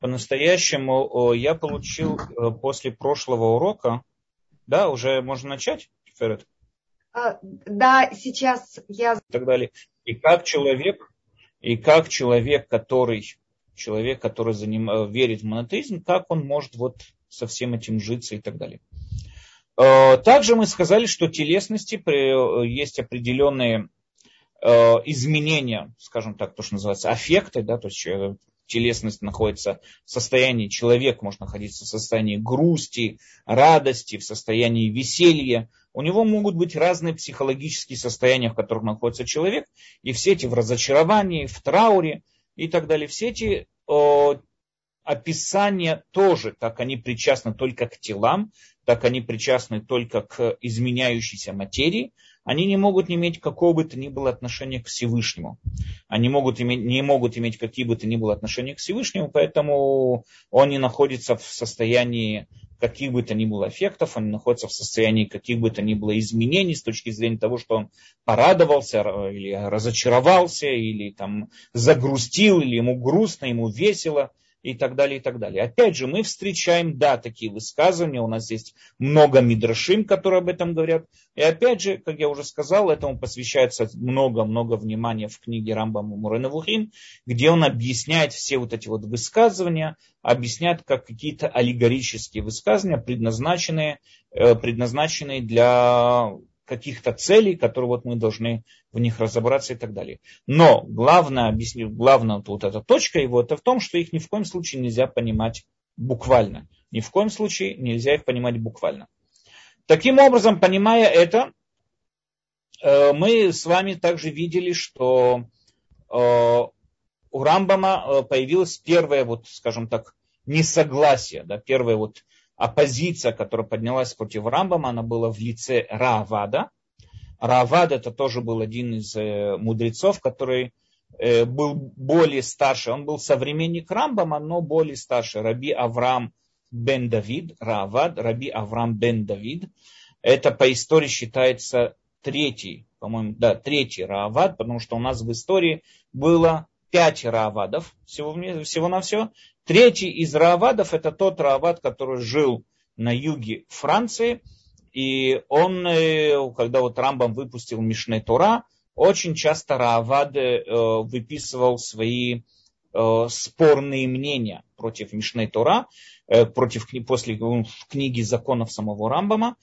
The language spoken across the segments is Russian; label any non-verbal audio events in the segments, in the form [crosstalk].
по-настоящему я получил э, после прошлого урока, да, уже можно начать, Ферет? А, да, сейчас я... И так далее. И как человек, и как человек, который, человек, который заним, э, верит в монотеизм, как он может вот со всем этим житься и так далее. Э, также мы сказали, что телесности есть определенные изменения, скажем так, то, что называется аффекты, да, то есть телесность находится в состоянии, человек может находиться в состоянии грусти, радости, в состоянии веселья. У него могут быть разные психологические состояния, в которых находится человек, и все эти в разочаровании, в трауре и так далее. Все эти о, описания тоже, как они причастны только к телам, так они причастны только к изменяющейся материи, они не могут иметь какого бы то ни было отношения к Всевышнему. Они могут иметь, не могут иметь какие бы то ни было отношения к Всевышнему, поэтому он не находится в состоянии каких бы то ни было эффектов, он находится в состоянии каких бы то ни было изменений с точки зрения того, что он порадовался или разочаровался, или там загрустил, или ему грустно, ему весело и так далее, и так далее. Опять же, мы встречаем, да, такие высказывания, у нас есть много мидрашим, которые об этом говорят. И опять же, как я уже сказал, этому посвящается много-много внимания в книге Рамбама Муреновухин, где он объясняет все вот эти вот высказывания, объясняет как какие-то аллегорические высказывания, предназначенные, э, предназначенные для каких-то целей, которые вот мы должны в них разобраться и так далее. Но главное, объясню, главная вот эта точка его, это в том, что их ни в коем случае нельзя понимать буквально. Ни в коем случае нельзя их понимать буквально. Таким образом, понимая это, э, мы с вами также видели, что э, у Рамбама э, появилось первое, вот, скажем так, несогласие, да, первое вот оппозиция, которая поднялась против Рамбама, она была в лице Раавада. Раавад это тоже был один из э, мудрецов, который э, был более старше. Он был современник Рамбама, но более старше. Раби Авраам бен Давид, Раавад, Раби Авраам бен Давид. Это по истории считается третий, по-моему, да, третий Раавад, потому что у нас в истории было пять Раавадов всего, всего на все. Третий из Раавадов это тот Раавад, который жил на юге Франции. И он, э, когда вот Рамбам выпустил Мишне Тура, очень часто Раавад э, выписывал свои э, спорные мнения против Мишне Тура, против, после в книги законов самого Рамбама.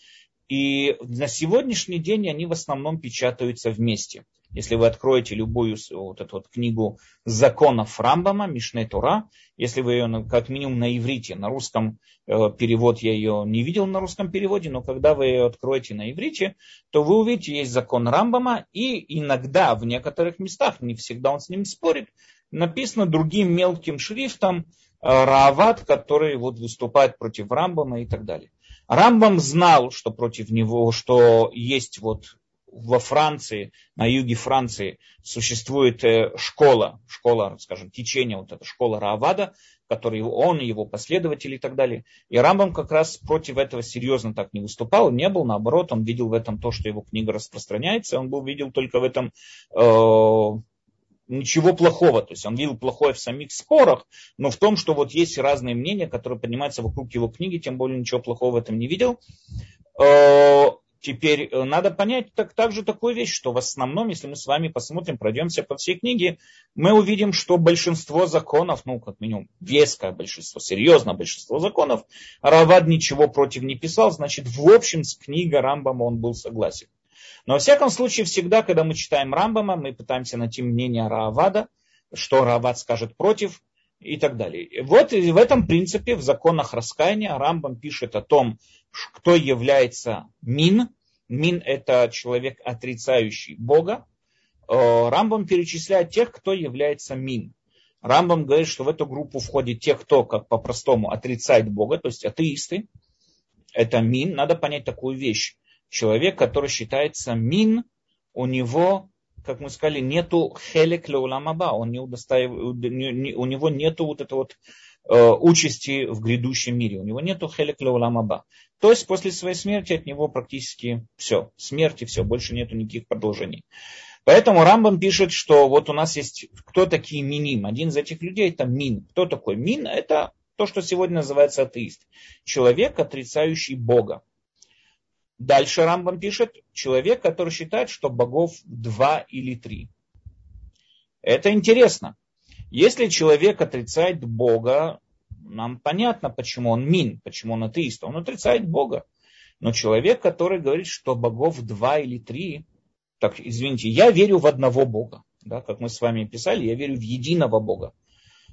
И на сегодняшний день они в основном печатаются вместе. Если вы откроете любую вот эту вот книгу законов Рамбама, Мишне Тура, если вы ее как минимум на иврите, на русском э, перевод я ее не видел на русском переводе, но когда вы ее откроете на иврите, то вы увидите, есть закон Рамбама, и иногда в некоторых местах, не всегда он с ним спорит, написано другим мелким шрифтом э, Раават, который вот выступает против Рамбама и так далее. Рамбам знал, что против него, что есть вот во Франции, на юге Франции существует э, школа, школа, скажем, течение, вот эта школа Раавада, который он, его последователи и так далее. И Рамбам как раз против этого серьезно так не выступал, не был, наоборот, он видел в этом то, что его книга распространяется, он был, видел только в этом э, ничего плохого. То есть он видел плохое в самих спорах, но в том, что вот есть разные мнения, которые поднимаются вокруг его книги, тем более ничего плохого в этом не видел. Теперь э, надо понять так, также такую вещь, что в основном, если мы с вами посмотрим, пройдемся по всей книге, мы увидим, что большинство законов, ну, как минимум, веское большинство, серьезное большинство законов, Равад ничего против не писал, значит, в общем, с книгой Рамбама он был согласен. Но, во всяком случае, всегда, когда мы читаем Рамбама, мы пытаемся найти мнение Раавада, что Раавад скажет против, и так далее. Вот в этом принципе в законах раскаяния Рамбам пишет о том, кто является мин. Мин это человек, отрицающий Бога. Э, Рамбам перечисляет тех, кто является мин. Рамбам говорит, что в эту группу входит те, кто, как по-простому, отрицает Бога, то есть атеисты. Это мин. Надо понять такую вещь. Человек, который считается мин, у него как мы сказали, нету хелек леуламаба, он не удостаив, у него нету вот этого вот участи в грядущем мире. У него нету хелек леуламаба. То есть после своей смерти от него практически все. Смерти все, больше нету никаких продолжений. Поэтому Рамбам пишет, что вот у нас есть, кто такие миним. Один из этих людей это мин. Кто такой мин? Это то, что сегодня называется атеист. Человек, отрицающий Бога. Дальше Рамбам пишет, человек, который считает, что богов два или три. Это интересно. Если человек отрицает Бога, нам понятно, почему он мин, почему он атеист. Он отрицает Бога. Но человек, который говорит, что богов два или три, так, извините, я верю в одного Бога. Да, как мы с вами писали, я верю в единого Бога.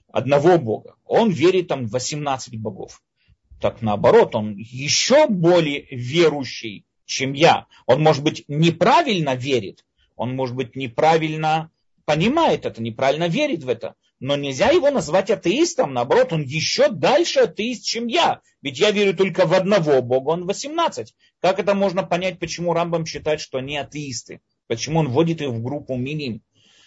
Одного Бога. Он верит там в 18 богов. Так наоборот, он еще более верующий, чем я. Он, может быть, неправильно верит. Он, может быть, неправильно понимает это, неправильно верит в это но нельзя его назвать атеистом, наоборот, он еще дальше атеист, чем я. Ведь я верю только в одного Бога, он 18. Как это можно понять, почему Рамбам считает, что они атеисты? Почему он вводит их в группу миним?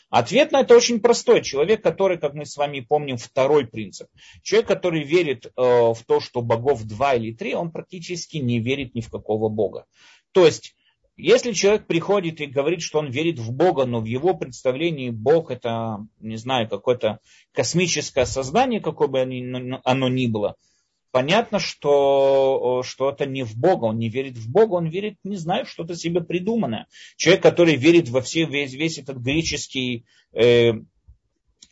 Ответ на это очень простой. Человек, который, как мы с вами помним, второй принцип. Человек, который верит э, в то, что богов два или три, он практически не верит ни в какого бога. То есть если человек приходит и говорит, что он верит в Бога, но в его представлении Бог это, не знаю, какое-то космическое создание, какое бы оно ни было, понятно, что, что это не в Бога, он не верит в Бога, он верит, не знаю, что-то себе придуманное. Человек, который верит во все, весь, весь этот греческий э,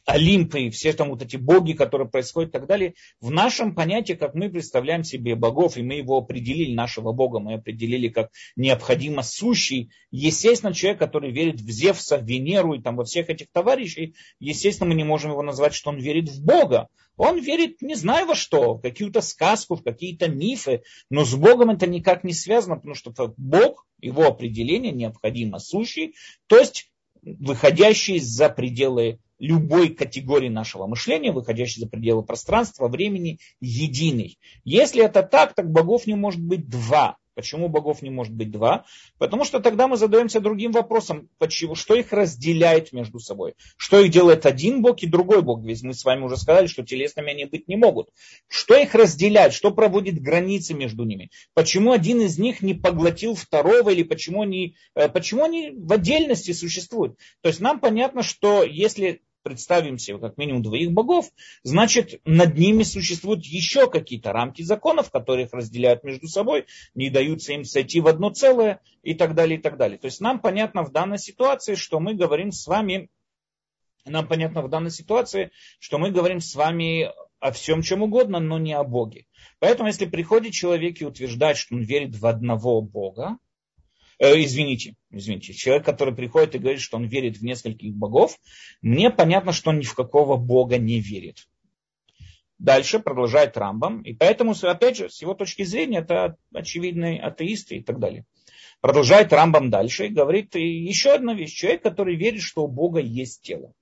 Олимпы, и все там вот эти боги, которые происходят и так далее, в нашем понятии, как мы представляем себе богов, и мы его определили, нашего бога мы определили как необходимо сущий, естественно, человек, который верит в Зевса, в Венеру и там во всех этих товарищей, естественно, мы не можем его назвать, что он верит в Бога. Он верит, не знаю во что, в какую-то сказку, в какие-то мифы, но с Богом это никак не связано, потому что Бог, его определение необходимо сущий, то есть выходящий за пределы любой категории нашего мышления, выходящей за пределы пространства, времени, единый. Если это так, так богов не может быть два. Почему богов не может быть два? Потому что тогда мы задаемся другим вопросом, почему, что их разделяет между собой. Что их делает один бог и другой бог? Ведь мы с вами уже сказали, что телесными они быть не могут. Что их разделяет? Что проводит границы между ними? Почему один из них не поглотил второго? Или почему они, э, почему они в отдельности существуют? То есть нам понятно, что если представим себе как минимум двоих богов, значит над ними существуют еще какие-то рамки законов, которые их разделяют между собой, не даются им сойти в одно целое и так далее, и так далее. То есть нам понятно в данной ситуации, что мы говорим с вами, нам понятно в данной ситуации, что мы говорим с вами о всем чем угодно, но не о Боге. Поэтому, если приходит человек и утверждает, что он верит в одного Бога, э, извините, извините, человек, который приходит и говорит, что он верит в нескольких богов, мне понятно, что он ни в какого бога не верит. Дальше продолжает Рамбам. И поэтому, опять же, с его точки зрения, это очевидные атеисты и так далее. Продолжает Рамбам дальше и говорит еще одна вещь. Человек, который верит, что у Бога есть тело.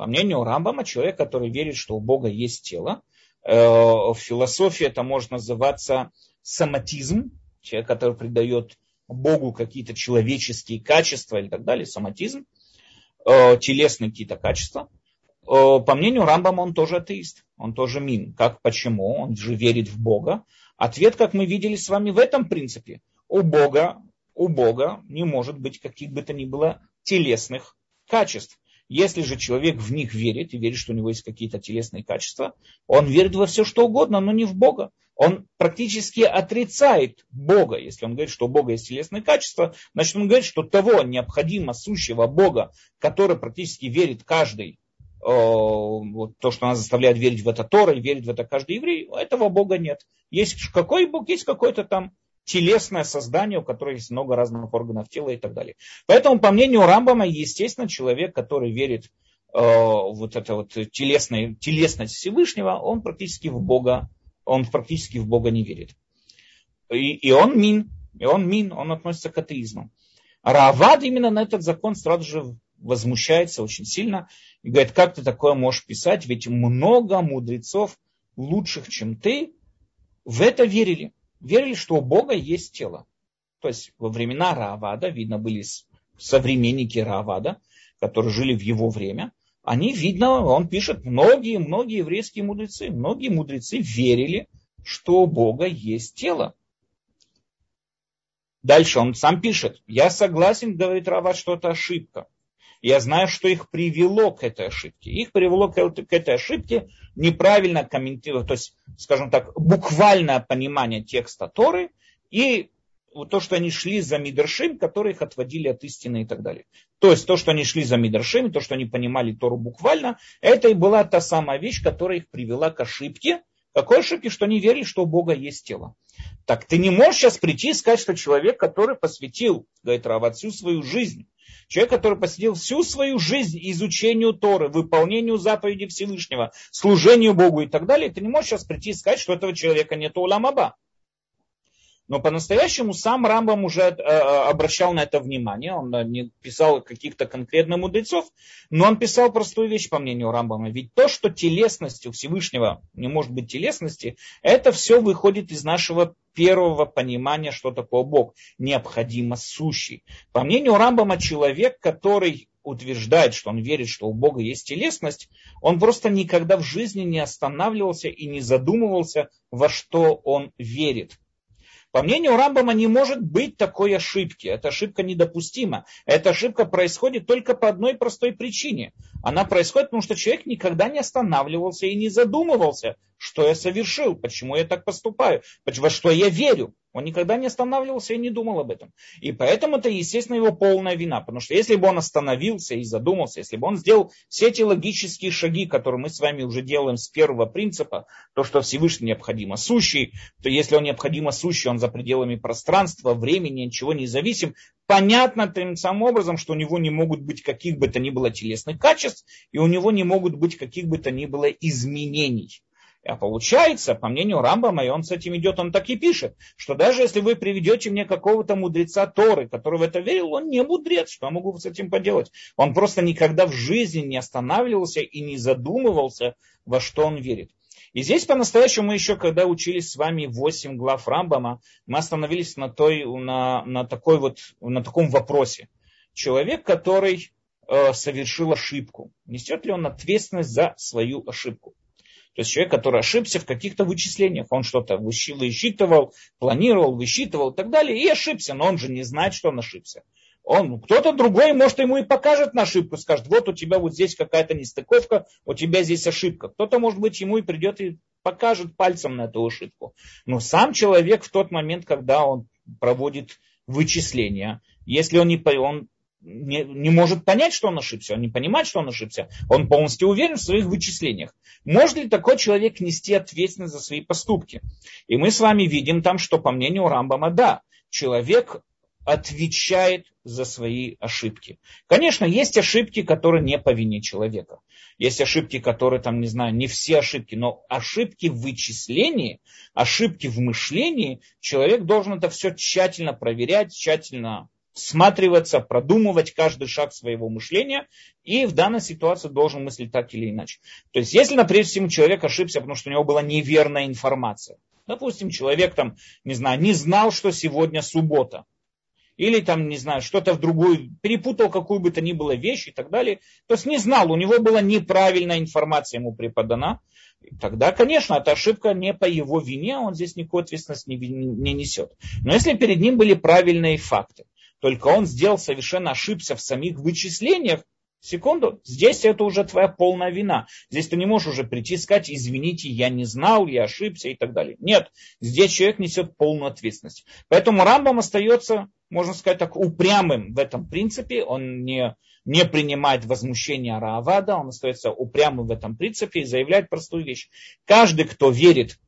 По мнению Рамбама, человек, который верит, что у Бога есть тело, э, в философии это может называться соматизм, человек, который придает Богу какие-то человеческие качества и так далее, соматизм, э, телесные какие-то качества. Э, по мнению Рамбама, он тоже атеист, он тоже мин. Как, почему? Он же верит в Бога. Ответ, как мы видели с вами в этом принципе. У Бога, у Бога не может быть каких бы то ни было телесных качеств. Если же человек в них верит и верит, что у него есть какие-то телесные качества, он верит во все, что угодно, но не в Бога. Он практически отрицает Бога. Если он говорит, что у Бога есть телесные качества, значит он говорит, что того необходимо сущего Бога, который практически верит каждый, вот то, что нас заставляет верить в это Тора, и верит в это каждый еврей, этого Бога нет. Есть какой Бог, есть какой-то там телесное создание, у которого есть много разных органов тела и так далее. Поэтому, по мнению Рамбама, естественно, человек, который верит э, вот это вот телесное, телесность Всевышнего, он практически в Бога, он практически в Бога не верит. И, и он мин, и он мин, он относится к атеизму. Равад именно на этот закон сразу же возмущается очень сильно и говорит, как ты такое можешь писать, ведь много мудрецов лучших, чем ты, в это верили верили, что у Бога есть тело. То есть во времена Раавада, видно, были современники Раавада, которые жили в его время, они, видно, он пишет, многие-многие еврейские мудрецы, многие мудрецы верили, что у Бога есть тело. Дальше он сам пишет, я согласен, говорит Рават, что это ошибка. Я знаю, что их привело к этой ошибке. Их привело к этой ошибке неправильно комментировать, то есть, скажем так, буквальное понимание текста Торы и то, что они шли за Мидршим, которые их отводили от истины и так далее. То есть то, что они шли за Мидршим, то, что они понимали Тору буквально, это и была та самая вещь, которая их привела к ошибке. Какой ошибке? Что они верили, что у Бога есть тело. Так ты не можешь сейчас прийти и сказать, что человек, который посвятил, говорит Рава, всю свою жизнь, человек, который посвятил всю свою жизнь изучению Торы, выполнению заповедей Всевышнего, служению Богу и так далее, ты не можешь сейчас прийти и сказать, что этого человека нет уламаба. Но по-настоящему сам Рамбам уже э, э, обращал на это внимание. Он э, не писал каких-то конкретных мудрецов, но он писал простую вещь, по мнению Рамбама. Ведь то, что телесность у Всевышнего не может быть телесности, это все выходит из нашего первого понимания, что такое Бог. Необходимо сущий. По мнению Рамбама, человек, который утверждает, что он верит, что у Бога есть телесность, он просто никогда в жизни не останавливался и не задумывался, во что он верит. По мнению Рамбама не может быть такой ошибки. Эта ошибка недопустима. Эта ошибка происходит только по одной простой причине. Она происходит, потому что человек никогда не останавливался и не задумывался, что я совершил, почему я так поступаю, во что я верю. Он никогда не останавливался и не думал об этом. И поэтому это, естественно, его полная вина. Потому что если бы он остановился и задумался, если бы он сделал все эти логические шаги, которые мы с вами уже делаем с первого принципа, то, что Всевышний необходимо сущий, то если он необходимо сущий, он за пределами пространства, времени, ничего не зависим, понятно тем самым образом, что у него не могут быть каких бы то ни было телесных качеств, и у него не могут быть каких бы то ни было изменений. А получается, по мнению Рамбама, и он с этим идет, он так и пишет, что даже если вы приведете мне какого-то мудреца Торы, который в это верил, он не мудрец, что я могу с этим поделать? Он просто никогда в жизни не останавливался и не задумывался, во что он верит. И здесь по-настоящему мы еще, когда учились с вами 8 глав Рамбама, мы остановились на, той, на, на, такой вот, на таком вопросе. Человек, который э, совершил ошибку, несет ли он ответственность за свою ошибку? То есть человек, который ошибся в каких-то вычислениях, он что-то высчитывал, планировал, высчитывал и так далее, и ошибся, но он же не знает, что он ошибся. Он, кто-то другой, может, ему и покажет на ошибку, скажет, вот у тебя вот здесь какая-то нестыковка, у тебя здесь ошибка. Кто-то, может быть, ему и придет и покажет пальцем на эту ошибку. Но сам человек в тот момент, когда он проводит вычисления, если он, не, он не, не может понять, что он ошибся, он не понимает, что он ошибся, он полностью уверен в своих вычислениях. Может ли такой человек нести ответственность за свои поступки? И мы с вами видим там, что по мнению Рамбама, да, человек отвечает за свои ошибки. Конечно, есть ошибки, которые не по вине человека. Есть ошибки, которые там, не знаю, не все ошибки, но ошибки в вычислении, ошибки в мышлении, человек должен это все тщательно проверять, тщательно всматриваться, продумывать каждый шаг своего мышления и в данной ситуации должен мыслить так или иначе. То есть, если, например, всему человек ошибся, потому что у него была неверная информация, допустим, человек там, не знаю, не знал, что сегодня суббота, или там, не знаю, что-то в другую, перепутал какую бы то ни было вещь и так далее. То есть не знал, у него была неправильная информация ему преподана. Тогда, конечно, эта ошибка не по его вине, он здесь никакой ответственности не, не несет. Но если перед ним были правильные факты, только он сделал совершенно ошибся в самих вычислениях, секунду, здесь это уже твоя полная вина. Здесь ты не можешь уже прийти и сказать, извините, я не знал, я ошибся и так далее. Нет, здесь человек несет полную ответственность. Поэтому Рамбам остается, можно сказать так, упрямым в этом принципе. Он не, не принимает возмущения Раавада, он остается упрямым в этом принципе и заявляет простую вещь. Каждый, кто верит,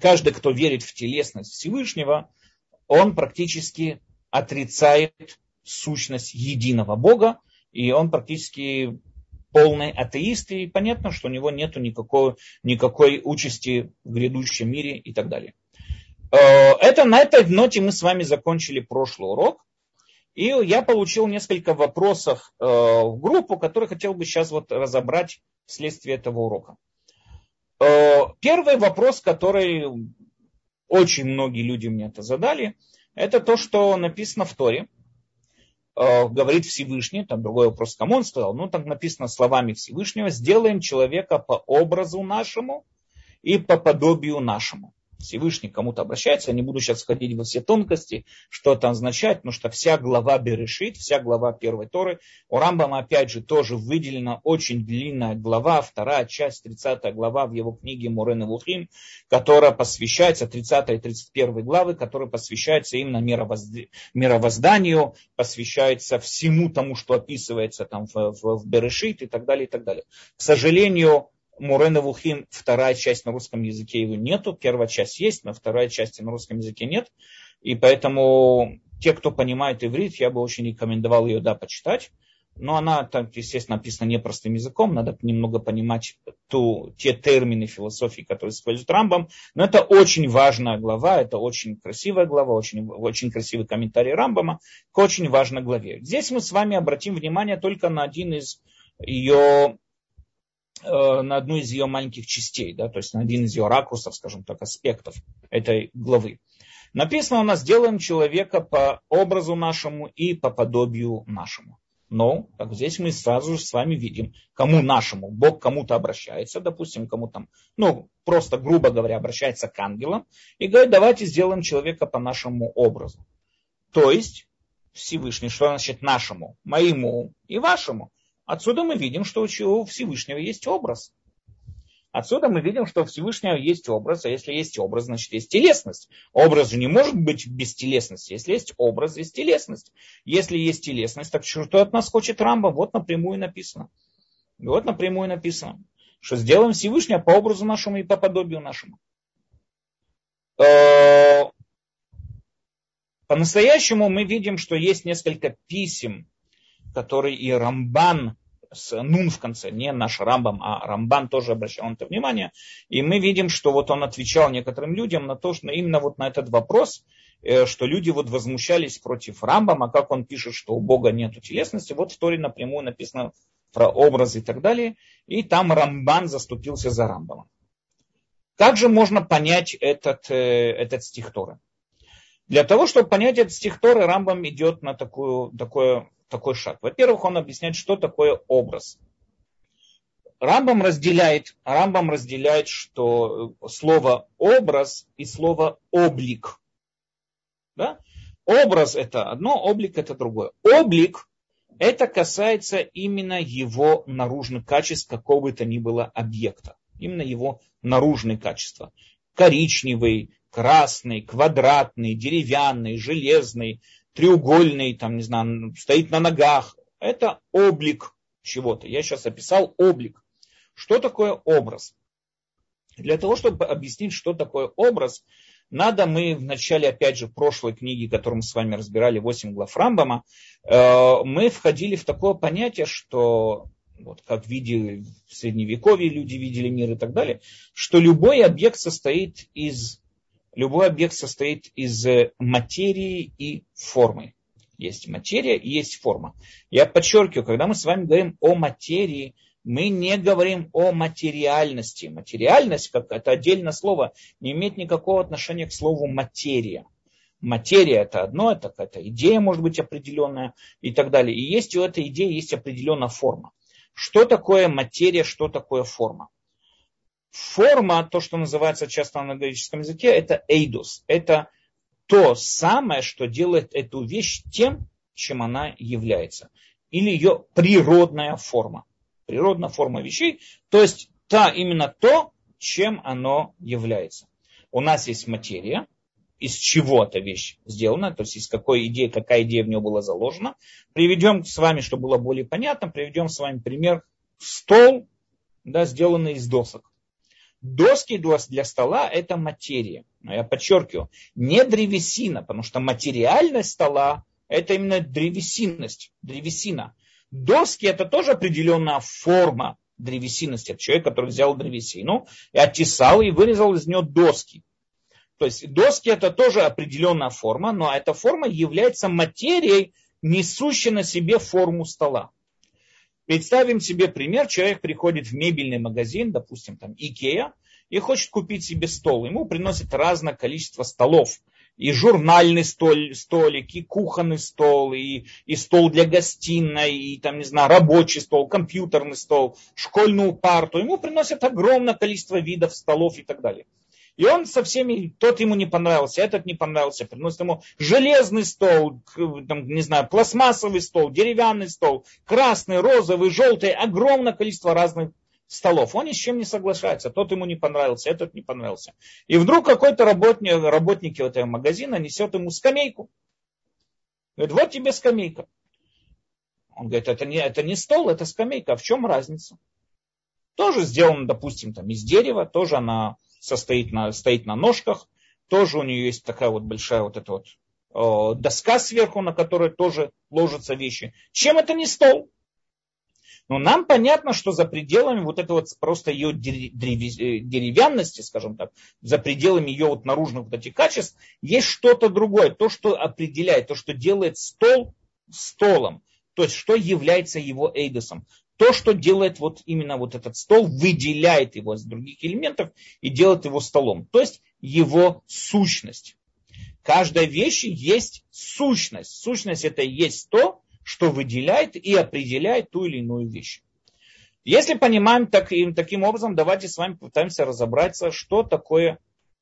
каждый, кто верит в телесность Всевышнего, он практически отрицает сущность единого Бога, и он практически полный атеист, и понятно, что у него нет никакой, никакой участи в грядущем мире и так далее. Э, это, на этой ноте мы с вами закончили прошлый урок. И я получил несколько вопросов э, в группу, которые хотел бы сейчас вот разобрать вследствие этого урока. Э, первый вопрос, который очень многие люди мне это задали – это то, что написано в Торе. Э, говорит Всевышний, там другой вопрос, кому он сказал, ну там написано словами Всевышнего, сделаем человека по образу нашему и по подобию нашему. Всевышний кому-то обращается, я не буду сейчас входить во все тонкости, что это означает, потому что вся глава Берешит, вся глава первой Торы, у Рамбама опять же тоже выделена очень длинная глава, вторая часть, 30 глава в его книге Мурен и Вухим, которая посвящается, 30 и 31 главы, которая посвящается именно мировозданию, посвящается всему тому, что описывается там в, в, в Берешит и так далее, и так далее. К сожалению, Мурена Вухим, вторая часть на русском языке его нету, первая часть есть, но вторая часть на русском языке нет. И поэтому те, кто понимает иврит, я бы очень рекомендовал ее, да, почитать. Но она, так, естественно, написана непростым языком, надо немного понимать ту, те термины философии, которые использует Рамбам. Но это очень важная глава, это очень красивая глава, очень, очень красивый комментарий Рамбама к очень важной главе. Здесь мы с вами обратим внимание только на один из ее на одну из ее маленьких частей, да, то есть на один из ее ракурсов, скажем так, аспектов этой главы. Написано у нас, сделаем человека по образу нашему и по подобию нашему. Но, как здесь мы сразу же с вами видим, кому нашему. Бог кому-то обращается, допустим, кому там, ну, просто, грубо говоря, обращается к ангелам и говорит, давайте сделаем человека по нашему образу. То есть, Всевышний, что значит нашему? Моему и вашему. Отсюда мы видим, что у Всевышнего есть образ. Отсюда мы видим, что у Всевышнего есть образ, а если есть образ, значит есть телесность. Образ же не может быть без телесности. Если есть образ, есть телесность. Если есть телесность, так что от нас хочет Рамба? Вот напрямую написано. Вот напрямую написано, что сделаем Всевышнего по образу нашему и по подобию нашему. Э, по-настоящему мы видим, что есть несколько писем который и Рамбан с нун в конце, не наш Рамбам, а Рамбан тоже обращал на это внимание. И мы видим, что вот он отвечал некоторым людям на то, что именно вот на этот вопрос, э, что люди вот возмущались против Рамбама, как он пишет, что у Бога нет телесности. Вот в Торе напрямую написано про образы и так далее. И там Рамбан заступился за Рамбама. Как же можно понять этот, э, этот стих Торы? Для того, чтобы понять этот стих Торы, Рамбам идет на такую, такое такой шаг. Во-первых, он объясняет, что такое образ. Рамбам разделяет, Рамбам разделяет, что слово образ и слово облик. Да? Образ это одно, облик это другое. Облик это касается именно его наружных качеств какого бы то ни было объекта. Именно его наружные качества. Коричневый, красный, квадратный, деревянный, железный, треугольный, там, не знаю, стоит на ногах. Это облик чего-то. Я сейчас описал облик. Что такое образ? Для того, чтобы объяснить, что такое образ, надо мы в начале, опять же, прошлой книги, которую мы с вами разбирали, 8 глав Рамбама, э, мы входили в такое понятие, что вот как видели в средневековье люди видели мир и так далее, что любой объект состоит из любой объект состоит из э, материи и формы. Есть материя и есть форма. Я подчеркиваю, когда мы с вами говорим о материи, мы не говорим о материальности. Материальность, как это отдельное слово, не имеет никакого отношения к слову материя. Материя это одно, это какая-то идея может быть определенная и так далее. И есть у этой идеи есть определенная форма. Что такое материя, что такое форма? Форма, то, что называется часто на греческом языке, это эйдус. Это то самое, что делает эту вещь тем, чем она является. Или ее природная форма. Природная форма вещей, то есть та именно то, чем оно является. У нас есть материя, из чего эта вещь сделана, то есть из какой идеи, какая идея в нее была заложена. Приведем с вами, чтобы было более понятно, приведем с вами пример стол, да, сделанный из досок. Доски для стола это материя. Но я подчеркиваю, не древесина, потому что материальность стола это именно древесинность, древесина. Доски это тоже определенная форма древесинности. Это человек, который взял древесину и оттесал и вырезал из нее доски. То есть доски это тоже определенная форма, но эта форма является материей, несущей на себе форму стола. Представим себе пример, человек приходит в мебельный магазин, допустим, там Икея, и хочет купить себе стол. Ему приносят разное количество столов. И журнальный столь, столик, и кухонный стол, и, и стол для гостиной, и там, не знаю, рабочий стол, компьютерный стол, школьную парту. Ему приносят огромное количество видов столов и так далее. И он со всеми, тот ему не понравился, этот не понравился, приносит ему железный стол, там, не знаю, пластмассовый стол, деревянный стол, красный, розовый, желтый, огромное количество разных столов. Он ни с чем не соглашается. Тот ему не понравился, этот не понравился. И вдруг какой-то работник, работник этого магазина несет ему скамейку. Говорит, вот тебе скамейка. Он говорит, это не, это не стол, это скамейка. А в чем разница? Тоже сделано, допустим, там, из дерева, тоже она состоит на, стоит на ножках, тоже у нее есть такая вот большая вот эта вот э, доска сверху, на которой тоже ложатся вещи. Чем это не стол? Но нам понятно, что за пределами вот этого вот просто ее э, деревянности, скажем так, за пределами ее вот наружных вот этих качеств, есть что-то другое, то, что определяет, то, что делает стол столом, то есть что является его эйдосом. То, что делает вот именно вот этот стол, выделяет его из других элементов и делает его столом. То есть его сущность. Каждой вещи есть сущность. Сущность это и есть то, что выделяет и определяет ту или иную вещь. Если понимаем так, таким образом, давайте с вами попытаемся разобраться, что такое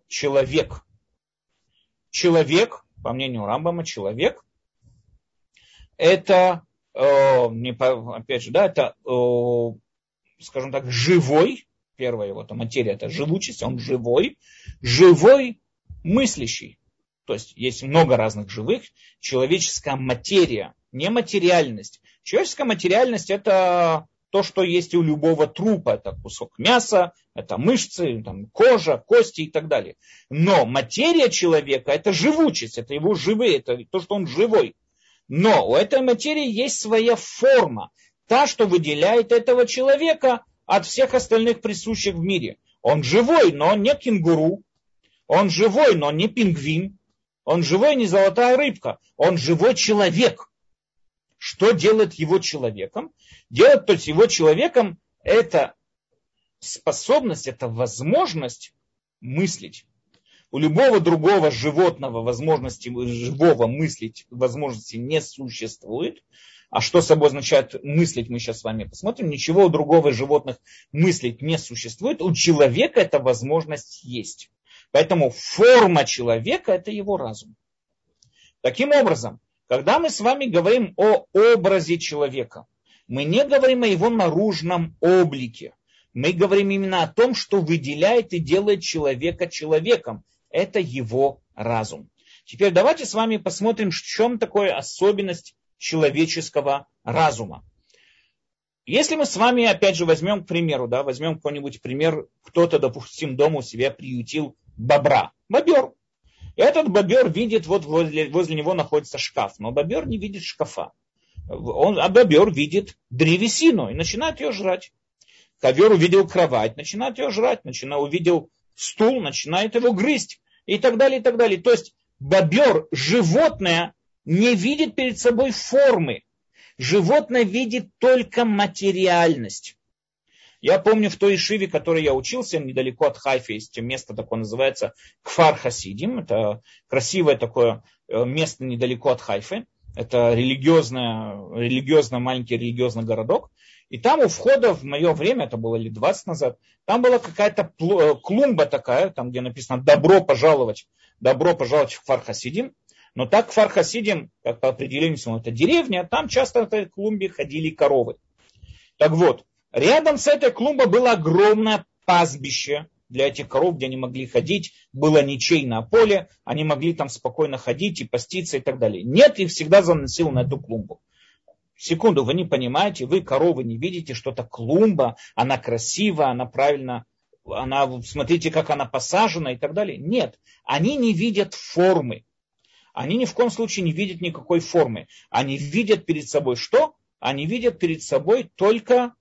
человек. Человек, по мнению Рамбама, человек это, опять же, да, это, э, скажем так, живой, первая его материя, это живучесть, он живой, живой мыслящий. То есть есть много разных живых. Человеческая материя нематериальность. Человеческая материальность это то, что есть у любого трупа. Это кусок мяса, это мышцы, там, кожа, кости и так далее. Но материя человека это живучесть, это его живые, это то, что он живой. Но у этой материи есть своя форма, та, что выделяет этого человека от всех остальных присущих в мире. Он живой, но не кенгуру. Он живой, но не пингвин. Он живой, не золотая рыбка. Он живой человек. Что делает его человеком? Делает, то есть его человеком это способность, это возможность мыслить. У любого другого животного возможности живого мыслить возможности не существует. А что собой означает мыслить, мы сейчас с вами посмотрим. Ничего у другого животных мыслить не существует. У человека эта возможность есть. Поэтому форма человека – это его разум. Таким образом, когда мы с вами говорим о образе человека, мы не говорим о его наружном облике. Мы говорим именно о том, что выделяет и делает человека человеком. Это его разум. Теперь давайте с вами посмотрим, в чем такая особенность человеческого разума. Если мы с вами, опять же, возьмем к примеру, да, возьмем какой-нибудь пример, кто-то, допустим, дома у себя приютил бобра. Бобер. Этот бобер видит, вот возле, возле него находится шкаф, но бобер не видит шкафа. Он, а бобер видит древесину и начинает ее жрать. Ковер увидел кровать, начинает ее жрать, начинает, увидел стул, начинает его грызть и так далее, и так далее. То есть бобер, животное, не видит перед собой формы. Животное видит только материальность. Я помню в той Ишиве, которой я учился, недалеко от Хайфа, есть место такое называется Кфар Хасидим. Это красивое такое э, место недалеко от Хайфы. Это религиозное, религиозно маленький религиозный городок. И там у входа в мое время, это было лет 20 назад, там была какая-то э, клумба такая, там где написано «Добро пожаловать», «Добро пожаловать в Кфар Хасидим». Но так Кфар Хасидим, как по определению, это деревня, там часто в этой клумбе ходили коровы. Так вот, Рядом с этой клумбой было огромное пастбище для этих коров, где они могли ходить, было ничейное поле, они могли там спокойно ходить и поститься и так далее. Нет, их всегда заносил на эту клумбу. Секунду, вы не понимаете, вы коровы не видите, что это клумба, она красивая, она правильно, она, смотрите, как она посажена и так далее. Нет, они не видят формы. Они ни в коем случае не видят никакой формы. Они видят перед собой что? Они видят перед собой только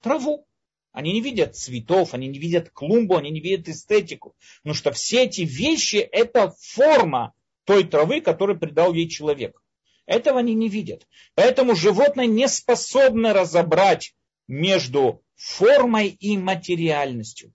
траву. Они не видят цветов, они не видят клумбу, они не видят эстетику. Потому что все эти вещи – это форма той травы, которую придал ей человек. Этого они не видят. Поэтому животное не способно разобрать между формой и материальностью.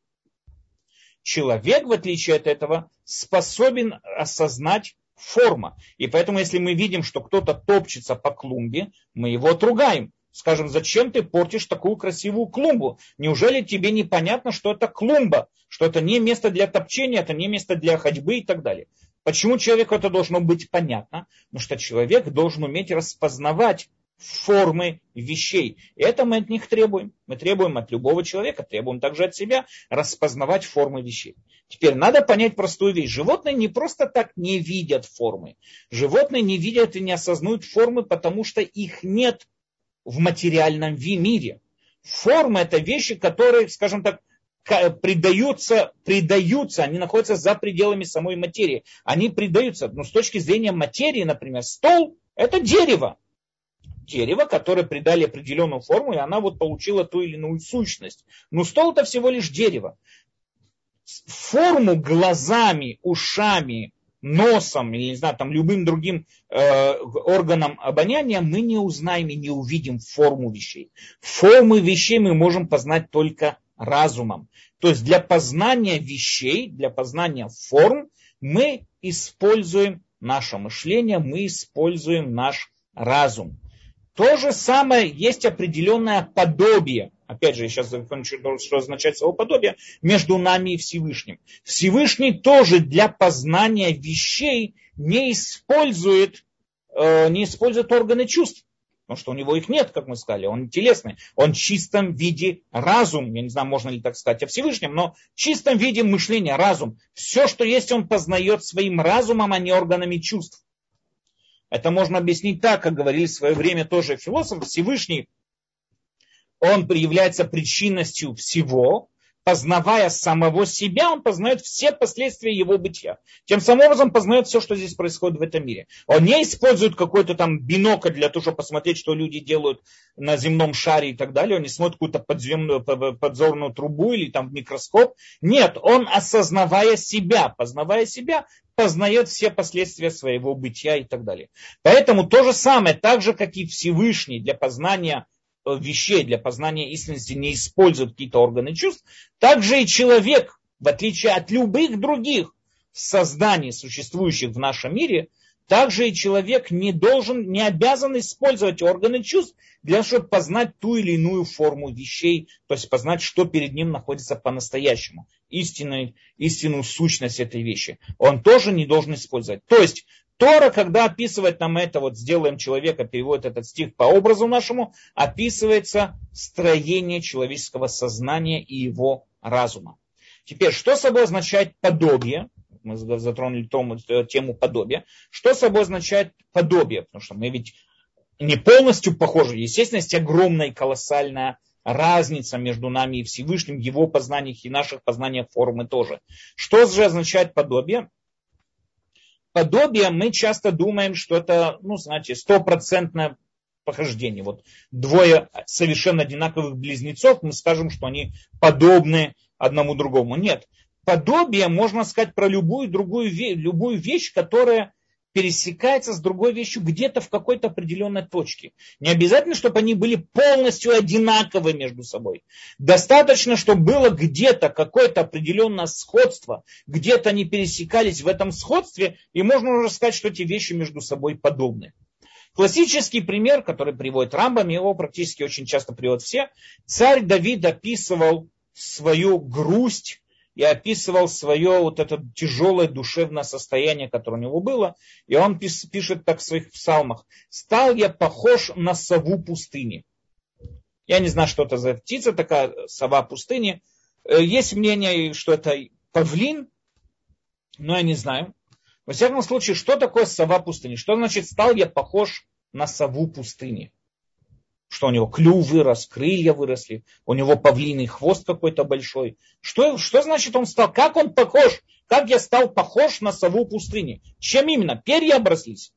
Человек, в отличие от этого, способен осознать форма. И поэтому, если мы видим, что кто-то топчется по клумбе, мы его отругаем. скажем, зачем ты портишь такую красивую клумбу? Неужели тебе непонятно, что это клумба, что это не место для топчения, это не место для ходьбы и так далее? Почему человеку это должно быть понятно? Потому что человек должен уметь распознавать формы вещей. И это мы от них требуем. Мы требуем от любого человека, требуем также от себя распознавать формы вещей. Теперь надо понять простую вещь. Животные не просто так не видят формы. Животные не видят и не осознают формы, потому что их нет в материальном мире. Формы это вещи, которые, скажем так, придаются, придаются, они находятся за пределами самой материи. Они придаются, но с точки зрения материи, например, стол – это дерево. Дерево, которое придали определенную форму, и она вот получила ту или иную сущность. Но стол это всего лишь дерево. Форму глазами, ушами, носом или, не знаю, там любым другим э, органом обоняния мы не узнаем и не увидим форму вещей. Формы вещей мы можем познать только разумом. То есть для познания вещей, для познания форм мы используем наше мышление, мы используем наш разум. То же самое есть определенное подобие. Опять же, я сейчас закончу, что означает слово подобие, между нами и Всевышним. Всевышний тоже для познания вещей не использует, э, не использует органы чувств. Потому что у него их нет, как мы сказали, он телесный. Он в чистом виде разум, я не знаю, можно ли так сказать о Всевышнем, но в чистом виде мышления, разум. Все, что есть, он познает своим разумом, а не органами чувств. Это можно объяснить так, как говорили в свое время тоже философы. Всевышний, он является причинностью всего, познавая самого себя, он познает все последствия его бытия. Тем самым образом познает все, что здесь происходит в этом мире. Он не использует какой-то там бинокль для того, чтобы посмотреть, что люди делают на земном шаре и так далее. Он не смотрит какую-то подземную, подзорную трубу или там микроскоп. Нет, он, осознавая себя, познавая себя, познает все последствия своего бытия и так далее. Поэтому то же самое, так же, как и Всевышний для познания вещей для познания истинности не используют какие-то органы чувств, также и человек, в отличие от любых других созданий, существующих в нашем мире, также и человек не должен, не обязан использовать органы чувств для того, чтобы познать ту или иную форму вещей, то есть познать, что перед ним находится по-настоящему, истинную, истинную сущность этой вещи. Он тоже не должен использовать. То есть Тора, когда описывает нам это, вот сделаем человека, переводит этот стих по образу нашему, описывается строение человеческого сознания и его разума. Теперь, что собой означает подобие? Мы затронули э, тему подобия. Что собой означает подобие? Потому что мы ведь не полностью похожи. Естественно, есть огромная и колоссальная разница между нами и Всевышним, его познаниях и наших познаниях формы тоже. Что же означает подобие? Подобие мы часто думаем, что это, ну, знаете, стопроцентное похождение. Вот двое совершенно одинаковых близнецов, мы скажем, что они подобны одному другому. Нет. Подобие можно сказать про любую другую любую вещь, которая пересекается с другой вещью где-то в какой-то определенной точке. Не обязательно, чтобы они были полностью одинаковы между собой. Достаточно, чтобы было где-то какое-то определенное сходство, где-то они пересекались в этом сходстве, и можно уже сказать, что эти вещи между собой подобны. Классический пример, который приводит Рамбам, его практически очень часто приводят все. Царь Давид описывал свою грусть и описывал свое вот это тяжелое душевное состояние, которое у него было. И он пишет так в своих псалмах. «Стал я похож на сову пустыни». Я не знаю, что это за птица такая, сова пустыни. Э, есть мнение, что это павлин, но я не знаю. Во всяком случае, что такое сова пустыни? Что значит «стал я похож на сову пустыни»? Что у него клюв вырос, крылья выросли, у него павлиный хвост какой-то большой. Что, что значит он стал? Как он похож? Как я стал похож на сову пустыни? Чем именно? Перья оброслись?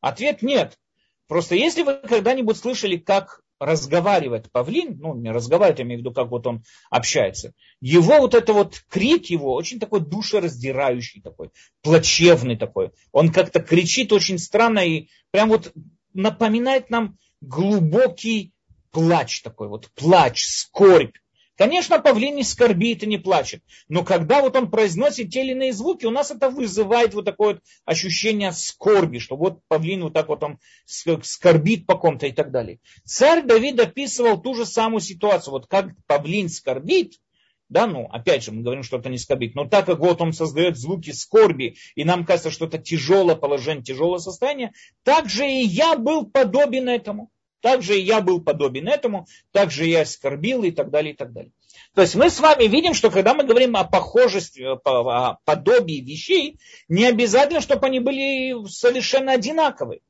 Ответ нет. Просто если вы когда-нибудь слышали, как разговаривает павлин, ну, не разговаривает, я имею в виду, как вот он общается, его вот это вот крик его очень такой душераздирающий такой, плачевный такой. Он как-то кричит очень странно и прям вот напоминает нам глубокий плач такой, вот плач, скорбь. Конечно, павлин не скорбит и не плачет, но когда вот он произносит те или иные звуки, у нас это вызывает вот такое вот ощущение скорби, что вот павлин вот так вот он скорбит по ком-то и так далее. Царь Давид описывал ту же самую ситуацию, вот как павлин скорбит, да, ну, опять же, мы говорим, что это не скорбит. Но так как вот он создает звуки скорби, и нам кажется, что это тяжелое положение, тяжелое состояние, так же и я был подобен этому. Так же и я был подобен этому, так же я скорбил и так далее, и так далее. То есть мы с вами видим, что когда мы говорим о похожести, о подобии вещей, не обязательно, чтобы они были совершенно одинаковые.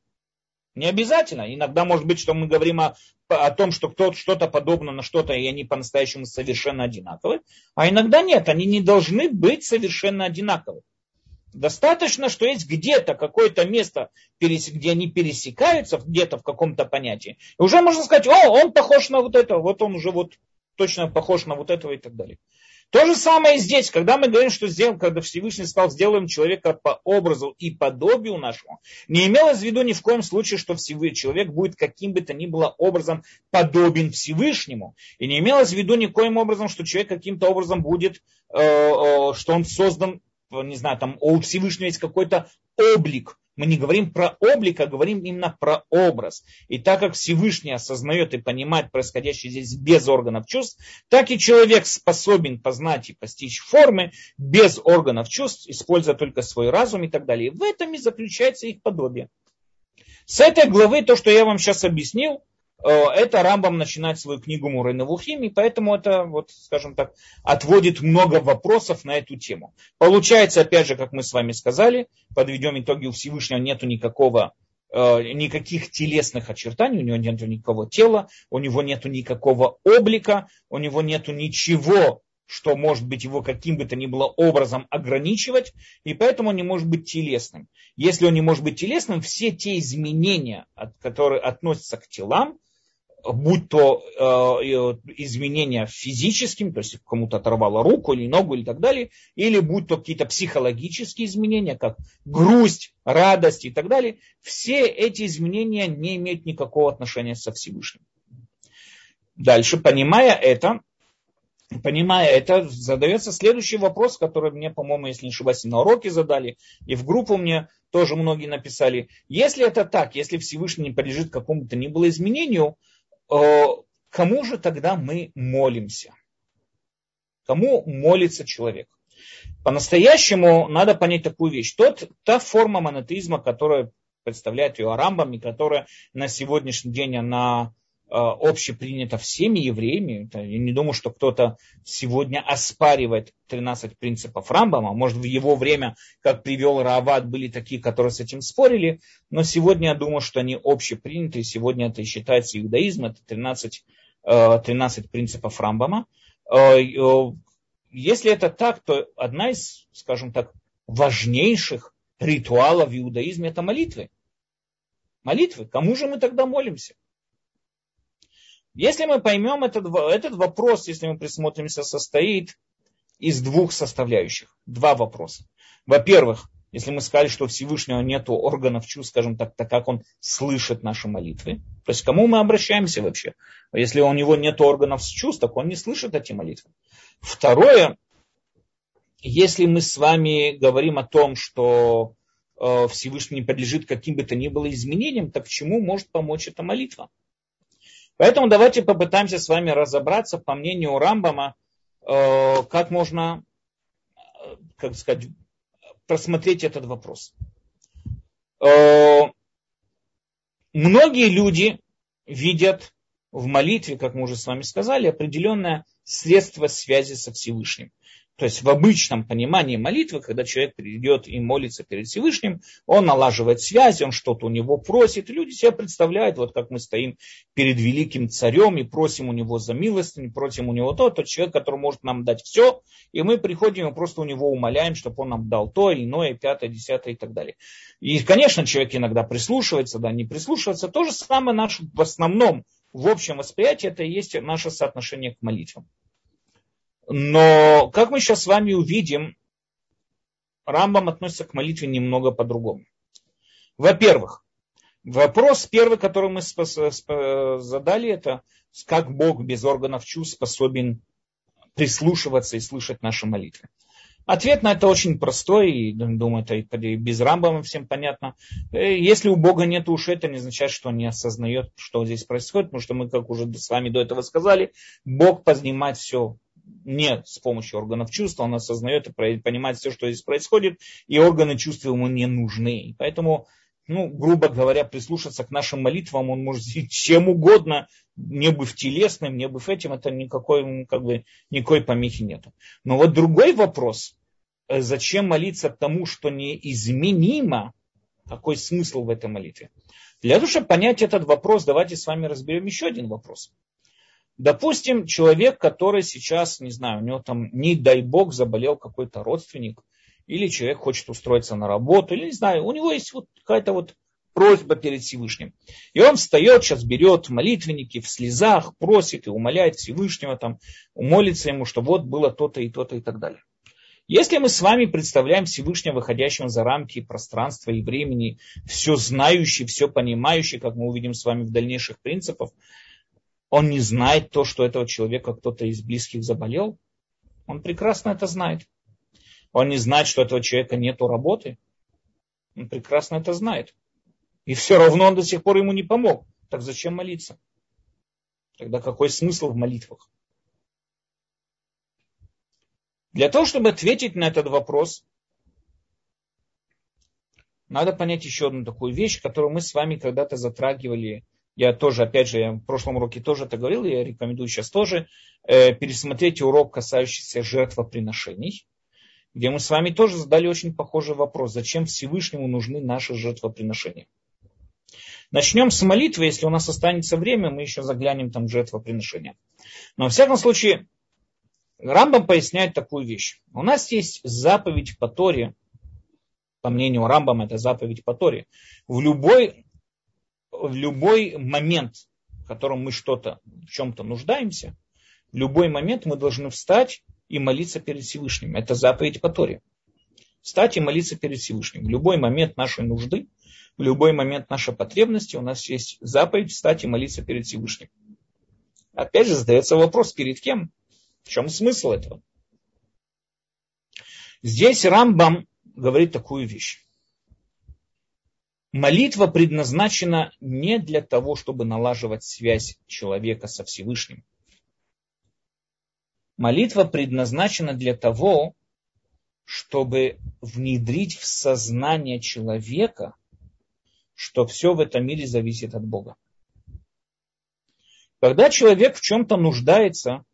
Не обязательно. Иногда может быть, что мы говорим о, о том, что кто-то что-то подобно на что-то, и они по-настоящему совершенно одинаковые. А иногда нет, они не должны быть совершенно одинаковы. Достаточно, что есть где-то какое-то место, где они пересекаются, где-то в каком-то понятии. И уже можно сказать, о, он похож на вот это, вот он уже вот точно похож на вот этого и так далее. То же самое и здесь, когда мы говорим, что сделаем, когда Всевышний сказал, сделаем человека по образу и подобию нашему, не имелось в виду ни в коем случае, что человек будет каким бы то ни было образом подобен Всевышнему. И не имелось в виду никоим образом, что человек каким-то образом будет, э, э, что он создан, не знаю, там у Всевышнего есть какой-то облик, мы не говорим про облик, а говорим именно про образ. И так как Всевышний осознает и понимает происходящее здесь без органов чувств, так и человек способен познать и постичь формы без органов чувств, используя только свой разум и так далее. В этом и заключается их подобие. С этой главы то, что я вам сейчас объяснил, это Рамбам начинает свою книгу Муры Навухим, и поэтому это, вот, скажем так, отводит много вопросов на эту тему. Получается, опять же, как мы с вами сказали, подведем итоги, у Всевышнего нету никакого э, никаких телесных очертаний, у него нет никакого тела, у него нет никакого облика, у него нет ничего, что может быть его каким бы то ни было образом ограничивать, и поэтому он не может быть телесным. Если он не может быть телесным, все те изменения, которые относятся к телам, будь то э, изменения физическим, то есть кому-то оторвало руку или ногу или так далее, или будь то какие-то психологические изменения, как грусть, радость и так далее, все эти изменения не имеют никакого отношения со Всевышним. Дальше, понимая это, понимая это, задается следующий вопрос, который мне, по-моему, если не ошибаюсь, на уроке задали, и в группу мне тоже многие написали. Если это так, если Всевышний не подлежит какому-то ни было изменению, Э, кому же тогда мы молимся? Кому молится человек? По-настоящему надо понять такую вещь. Тот, та форма монотеизма, которая представляет ее Арамбам, и которая на сегодняшний день она общепринято всеми евреями. Я не думаю, что кто-то сегодня оспаривает 13 принципов Рамбама. Может, в его время, как привел Рават, были такие, которые с этим спорили. Но сегодня я думаю, что они общеприняты. Сегодня это считается иудаизм. Это 13, 13 э, принципов Рамбама. Э, если это так, то одна из, скажем так, важнейших ритуалов в иудаизме это молитвы. Молитвы. Кому же мы тогда молимся? Если мы поймем этот, этот вопрос, если мы присмотримся, состоит из двух составляющих. Два вопроса. Во-первых, если мы сказали, что Всевышнего нет органов чувств, скажем так, так как он слышит наши молитвы. То есть к кому мы обращаемся вообще? Если у него нет органов чувств, так он не слышит эти молитвы. Второе, если мы с вами говорим о том, что э, Всевышний не подлежит каким бы то ни было изменениям, так чему может помочь эта молитва? Поэтому давайте попытаемся с вами разобраться, по мнению Рамбама, э, как можно, э, как сказать, просмотреть этот вопрос. Э, многие люди видят в молитве, как мы уже с вами сказали, определенное средство связи со Всевышним. То есть в обычном понимании молитвы, когда человек придет и молится перед Всевышним, он налаживает связь, он что-то у него просит. Люди себе представляют, вот как мы стоим перед великим царем и просим у него за милость, и просим у него то, тот человек, который может нам дать все, и мы приходим и просто у него умоляем, чтобы он нам дал то, иное, пятое, десятое и так далее. И, конечно, человек иногда прислушивается, да, не прислушивается. То же самое наш в основном, в общем восприятии, это и есть наше соотношение к молитвам. Но, как мы сейчас с вами увидим, Рамбам относится к молитве немного по-другому. Во-первых, вопрос первый, который мы задали, это как Бог без органов чувств способен прислушиваться и слышать наши молитвы. Ответ на это очень простой, и думаю, это и без Рамбама всем понятно. Э, если у Бога нет ушей, это не означает, что он не осознает, что здесь происходит, потому что мы, как уже с вами до этого сказали, Бог понимает все не с помощью органов чувств, он осознает и понимает все, что здесь происходит, и органы чувств ему не нужны. Поэтому, ну, грубо говоря, прислушаться к нашим молитвам, он может [laughs] чем угодно, не быть телесным, не быть этим, это никакой, как бы, никакой помехи нету. Но вот другой вопрос, э, зачем молиться тому, что неизменимо, какой смысл в этой молитве? Для того, чтобы понять этот вопрос, давайте с вами разберем еще один вопрос. Допустим, человек, который сейчас, не знаю, у него там, не дай бог, заболел какой-то родственник, или человек хочет устроиться на работу, или не знаю, у него есть вот какая-то вот просьба перед Всевышним. И он встает, сейчас берет молитвенники в слезах, просит и умоляет Всевышнего, там, молится ему, что вот было то-то и то-то и так далее. Если мы с вами представляем Всевышнего, выходящего за рамки пространства и времени, все знающий, все понимающий, как мы увидим с вами в дальнейших принципах, он не знает то, что этого человека кто-то из близких заболел. Он прекрасно это знает. Он не знает, что этого человека нет работы. Он прекрасно это знает. И все равно он до сих пор ему не помог. Так зачем молиться? Тогда какой смысл в молитвах? Для того, чтобы ответить на этот вопрос, надо понять еще одну такую вещь, которую мы с вами когда-то затрагивали. Я тоже, опять же, я в прошлом уроке тоже это говорил, я рекомендую сейчас тоже э, пересмотреть урок, касающийся жертвоприношений, где мы с вами тоже задали очень похожий вопрос, зачем Всевышнему нужны наши жертвоприношения. Начнем с молитвы, если у нас останется время, мы еще заглянем там в жертвоприношение. Но во всяком случае, Рамбам поясняет такую вещь. У нас есть заповедь по Торе, по мнению Рамбама, это заповедь по Торе. В любой, в любой момент, в котором мы что-то, в чем-то нуждаемся, в любой момент мы должны встать и молиться перед Всевышним. Это заповедь по Торе. Встать и молиться перед Всевышним. В любой момент нашей нужды в любой момент нашей потребности у нас есть заповедь встать и молиться перед Всевышним. Опять же задается вопрос, перед кем? В чем смысл этого? Здесь Рамбам говорит такую вещь. Молитва предназначена не для того, чтобы налаживать связь человека со Всевышним. Молитва предназначена для того, чтобы внедрить в сознание человека что все в этом мире зависит от Бога. Когда человек в чем-то нуждается,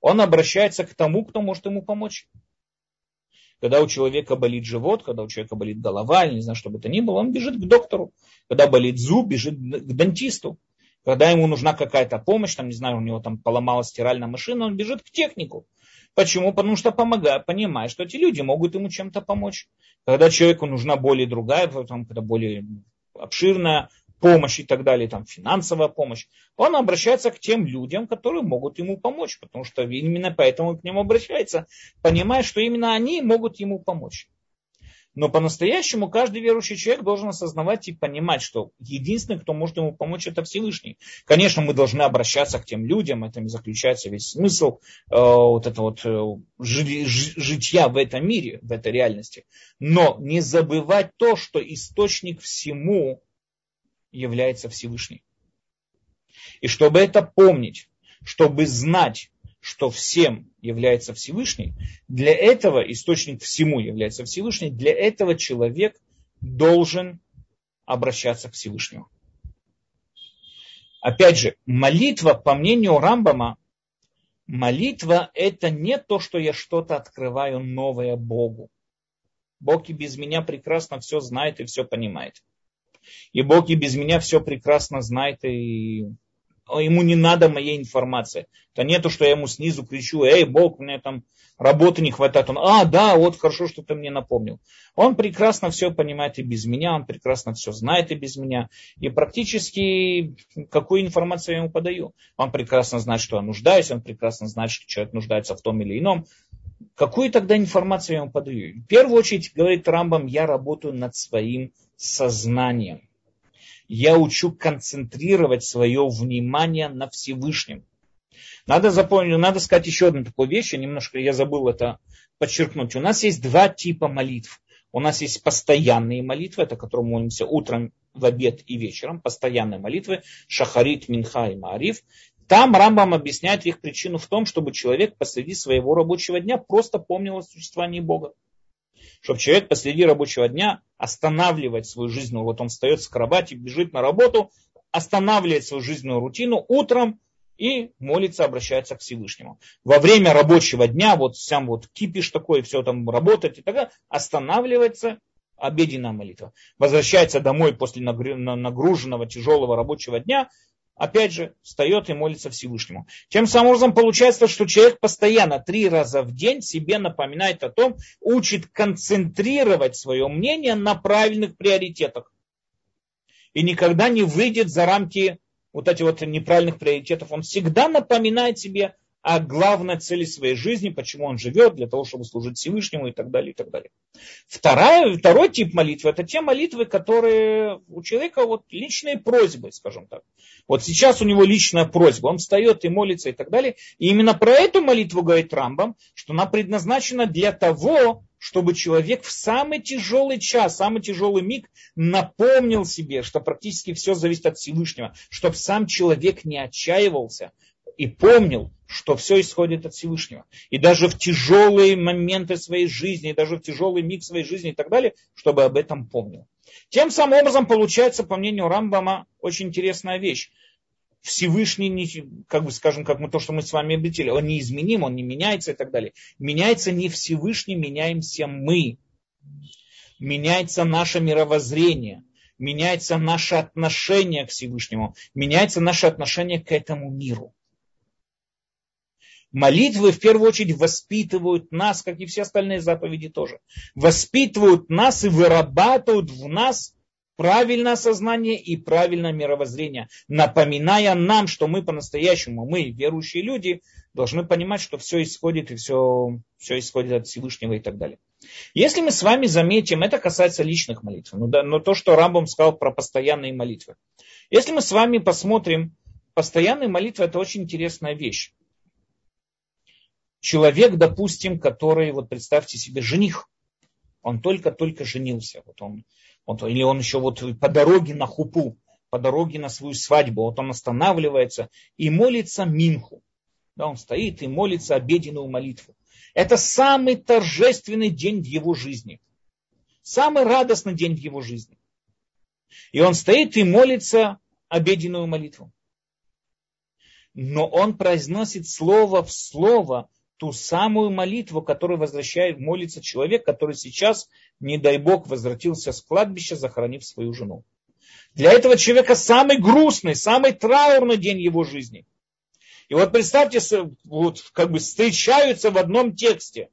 он обращается к тому, кто может ему помочь. Когда у человека болит живот, когда у человека болит голова, или не знаю, что бы то ни было, он бежит к доктору. Когда болит зуб, бежит к дантисту. Когда ему нужна какая-то помощь, там, не знаю, у него там поломалась стиральная машина, он бежит к технику. Почему? Потому что помогает, понимает, что эти люди могут ему чем-то помочь. Когда человеку нужна более другая, там, когда более обширная помощь и так далее, там, финансовая помощь, он обращается к тем людям, которые могут ему помочь, потому что именно поэтому к нему обращается, понимая, что именно они могут ему помочь. Но по-настоящему каждый верующий человек должен осознавать и понимать, что единственный, кто может ему помочь, это Всевышний. Конечно, мы должны обращаться к тем людям, это заключается весь смысл э, вот этого вот э, жития в этом мире, в этой реальности. Но не забывать то, что источник всему является Всевышний. И чтобы это помнить, чтобы знать, что всем является Всевышний, для этого источник всему является Всевышний, для этого человек должен обращаться к Всевышнему. Опять же, молитва, по мнению Рамбама, молитва это не то, что я что-то открываю новое Богу. Бог и без меня прекрасно все знает и все понимает. И Бог и без меня все прекрасно знает и ему не надо моей информации. Это не то, что я ему снизу кричу, эй, Бог, мне там работы не хватает. Он, а, да, вот хорошо, что ты мне напомнил. Он прекрасно все понимает и без меня, он прекрасно все знает и без меня. И практически какую информацию я ему подаю. Он прекрасно знает, что я нуждаюсь, он прекрасно знает, что человек нуждается в том или ином. Какую тогда информацию я ему подаю? В первую очередь, говорит Рамбам, я работаю над своим сознанием я учу концентрировать свое внимание на Всевышнем. Надо запомнить, надо сказать еще одну такую вещь, немножко я забыл это подчеркнуть. У нас есть два типа молитв. У нас есть постоянные молитвы, это которые мы молимся утром, в обед и вечером, постоянные молитвы, шахарит, минха и маариф. Там Рамбам объясняет их причину в том, чтобы человек посреди своего рабочего дня просто помнил о существовании Бога. Чтобы человек посреди рабочего дня останавливает свою жизнь, вот он встает с кровати, бежит на работу, останавливает свою жизненную рутину утром и молится, обращается к Всевышнему. Во время рабочего дня, вот сам вот кипиш такой, все там работает и так далее, останавливается обеденная молитва. Возвращается домой после нагруженного тяжелого рабочего дня, опять же, встает и молится Всевышнему. Тем самым образом получается, что человек постоянно три раза в день себе напоминает о том, учит концентрировать свое мнение на правильных приоритетах. И никогда не выйдет за рамки вот этих вот неправильных приоритетов. Он всегда напоминает себе о главной цели своей жизни, почему он живет, для того, чтобы служить Всевышнему и так далее, и так далее. Вторая, второй тип молитвы, это те молитвы, которые у человека вот личные просьбы, скажем так. Вот сейчас у него личная просьба, он встает и молится и так далее. И именно про эту молитву говорит Рамбам, что она предназначена для того, чтобы человек в самый тяжелый час, самый тяжелый миг напомнил себе, что практически все зависит от Всевышнего, чтобы сам человек не отчаивался, и помнил, что все исходит от Всевышнего. И даже в тяжелые моменты своей жизни, и даже в тяжелый миг своей жизни и так далее, чтобы об этом помнил. Тем самым образом получается, по мнению Рамбама, очень интересная вещь. Всевышний, как бы скажем, как мы то, что мы с вами обретили, он неизменим, он не меняется и так далее. Меняется не Всевышний, меняемся мы. Меняется наше мировоззрение, меняется наше отношение к Всевышнему, меняется наше отношение к этому миру. Молитвы в первую очередь воспитывают нас, как и все остальные заповеди тоже. Воспитывают нас и вырабатывают в нас правильное сознание и правильное мировоззрение, напоминая нам, что мы по-настоящему, мы, верующие люди, должны понимать, что все исходит и все, все исходит от Всевышнего и так далее. Если мы с вами заметим, это касается личных молитв, но, да, но то, что Рамбом сказал про постоянные молитвы. Если мы с вами посмотрим, постоянные молитвы это очень интересная вещь человек, допустим, который, вот представьте себе, жених, он только-только женился, вот он, вот, или он еще вот по дороге на хупу, по дороге на свою свадьбу, вот он останавливается и молится минху. Да, он стоит и молится обеденную молитву. Это самый торжественный день в его жизни. Самый радостный день в его жизни. И он стоит и молится обеденную молитву. Но он произносит слово в слово ту самую молитву, которую возвращает, молится человек, который сейчас, не дай Бог, возвратился с кладбища, захоронив свою жену. Для этого человека самый грустный, самый траурный день его жизни. И вот представьте, вот как бы встречаются в одном тексте.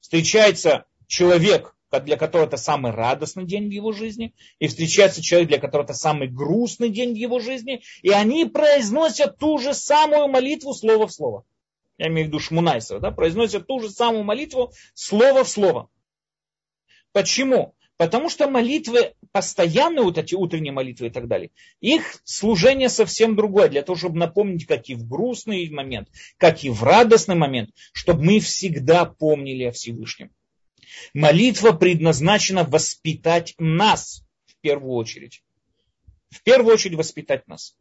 Встречается человек, для которого это самый радостный день в его жизни, и встречается человек, для которого это самый грустный день в его жизни, и они произносят ту же самую молитву слово в слово я имею в виду Шмунайсера, да, произносят ту же самую молитву слово в слово. Почему? Потому что молитвы, постоянные вот эти утренние молитвы и так далее, их служение совсем другое, для того, чтобы напомнить, как и в грустный момент, как и в радостный момент, чтобы мы всегда помнили о Всевышнем. Молитва предназначена воспитать нас в первую очередь. В первую очередь воспитать нас.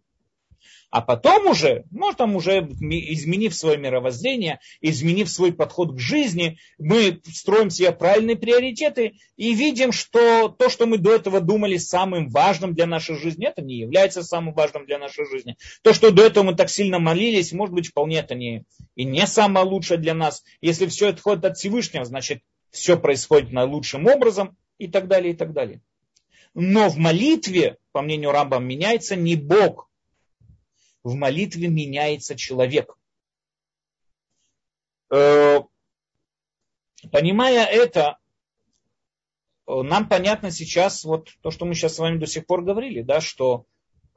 А потом уже, может, там уже изменив свое мировоззрение, изменив свой подход к жизни, мы строим себе правильные приоритеты и видим, что то, что мы до этого думали самым важным для нашей жизни, это не является самым важным для нашей жизни. То, что до этого мы так сильно молились, может быть, вполне это не, и не самое лучшее для нас. Если все это ходит от Всевышнего, значит, все происходит наилучшим образом и так далее, и так далее. Но в молитве, по мнению Рамбам, меняется не Бог, в молитве меняется человек. Э, понимая это, э, нам понятно сейчас вот то, что мы сейчас с вами до сих пор говорили, да, что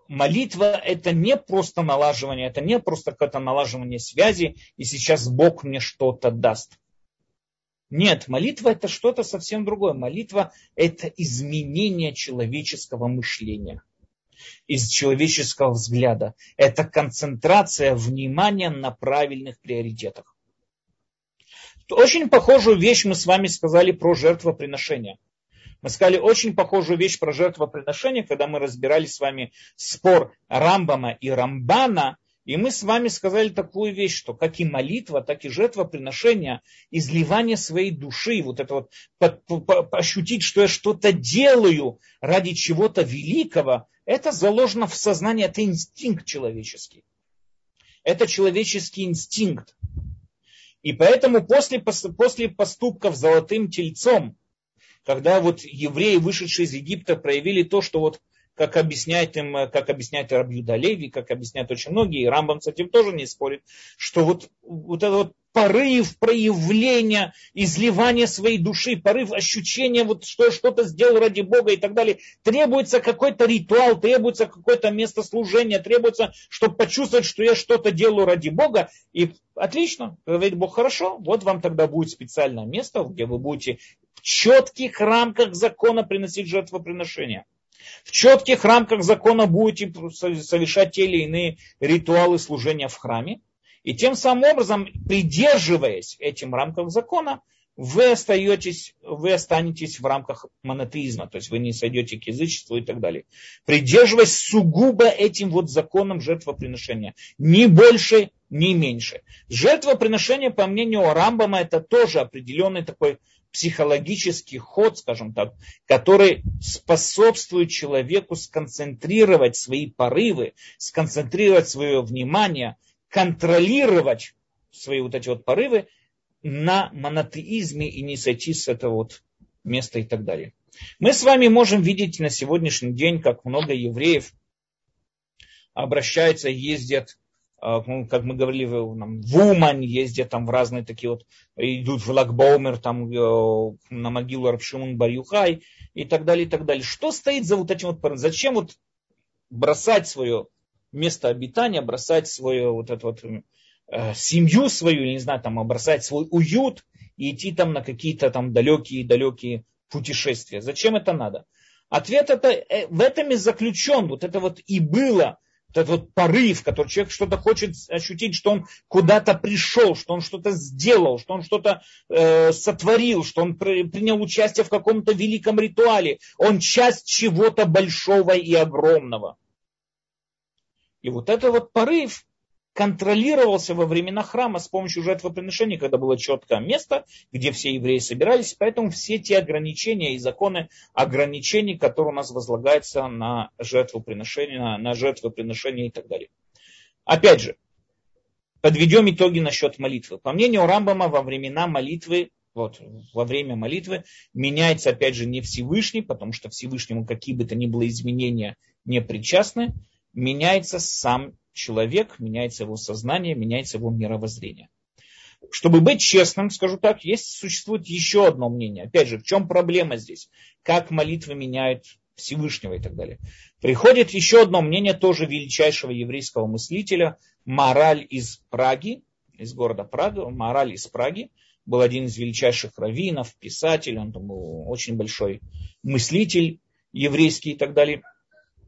молитва это не просто налаживание, это не просто какое-то налаживание связи, и сейчас Бог мне что-то даст. Нет, молитва это что-то совсем другое. Молитва это изменение человеческого мышления. Из человеческого взгляда. Это концентрация внимания на правильных приоритетах. Очень похожую вещь мы с вами сказали про жертвоприношение. Мы сказали очень похожую вещь про жертвоприношение, когда мы разбирали с вами спор Рамбама и Рамбана, и мы с вами сказали такую вещь, что как и молитва, так и жертвоприношение, изливание своей души, вот это вот по, ощутить, что я что-то делаю ради чего-то великого, это заложено в сознании, это инстинкт человеческий. Это человеческий инстинкт. И поэтому после, после поступков золотым тельцом, когда вот евреи, вышедшие из Египта, проявили то, что вот как объясняет им, как объясняет Рабьюда Леви, как объясняют очень многие, и Рамбам с этим тоже не спорит, что вот, вот это вот порыв проявления, изливания своей души, порыв ощущения, вот что я что-то сделал ради Бога и так далее. Требуется какой-то ритуал, требуется какое-то место служения, требуется, чтобы почувствовать, что я что-то делаю ради Бога. И отлично, говорит Бог, хорошо, вот вам тогда будет специальное место, где вы будете в четких рамках закона приносить жертвоприношения. В четких рамках закона будете совершать те или иные ритуалы служения в храме. И тем самым образом, придерживаясь этим рамкам закона, вы остаетесь, вы останетесь в рамках монотеизма, то есть вы не сойдете к язычеству и так далее. Придерживаясь сугубо этим вот законом жертвоприношения. Ни больше, ни меньше. Жертвоприношение, по мнению Рамбама, это тоже определенный такой психологический ход, скажем так, который способствует человеку сконцентрировать свои порывы, сконцентрировать свое внимание, контролировать свои вот эти вот порывы на монотеизме и не сойти с этого вот места и так далее. Мы с вами можем видеть на сегодняшний день, как много евреев обращаются, ездят как мы говорили, в, Умань ездят там в разные такие вот, идут в Лагбаумер, там э, на могилу Рабшимун Барюхай и так далее, и так далее. Что стоит за вот этим вот, зачем вот бросать свое место обитания, бросать свою вот эту вот э, семью свою, не знаю, там, бросать свой уют и идти там на какие-то там далекие-далекие путешествия. Зачем это надо? Ответ это, э, в этом и заключен, вот это вот и было этот вот порыв, который человек что-то хочет ощутить, что он куда-то пришел, что он что-то сделал, что он что-то э, сотворил, что он принял участие в каком-то великом ритуале. Он часть чего-то большого и огромного. И вот это вот порыв, контролировался во времена храма с помощью жертвоприношения, когда было четкое место, где все евреи собирались. Поэтому все те ограничения и законы ограничений, которые у нас возлагаются на жертвоприношение, на, на жертвоприношение и так далее. Опять же, подведем итоги насчет молитвы. По мнению Рамбама, во времена молитвы вот, во время молитвы меняется, опять же, не Всевышний, потому что Всевышнему какие бы то ни было изменения не причастны, меняется сам человек, меняется его сознание, меняется его мировоззрение. Чтобы быть честным, скажу так, есть, существует еще одно мнение. Опять же, в чем проблема здесь? Как молитвы меняют Всевышнего и так далее. Приходит еще одно мнение тоже величайшего еврейского мыслителя, Мораль из Праги, из города Прага, Мораль из Праги, был один из величайших раввинов, писатель, он там был очень большой мыслитель еврейский и так далее.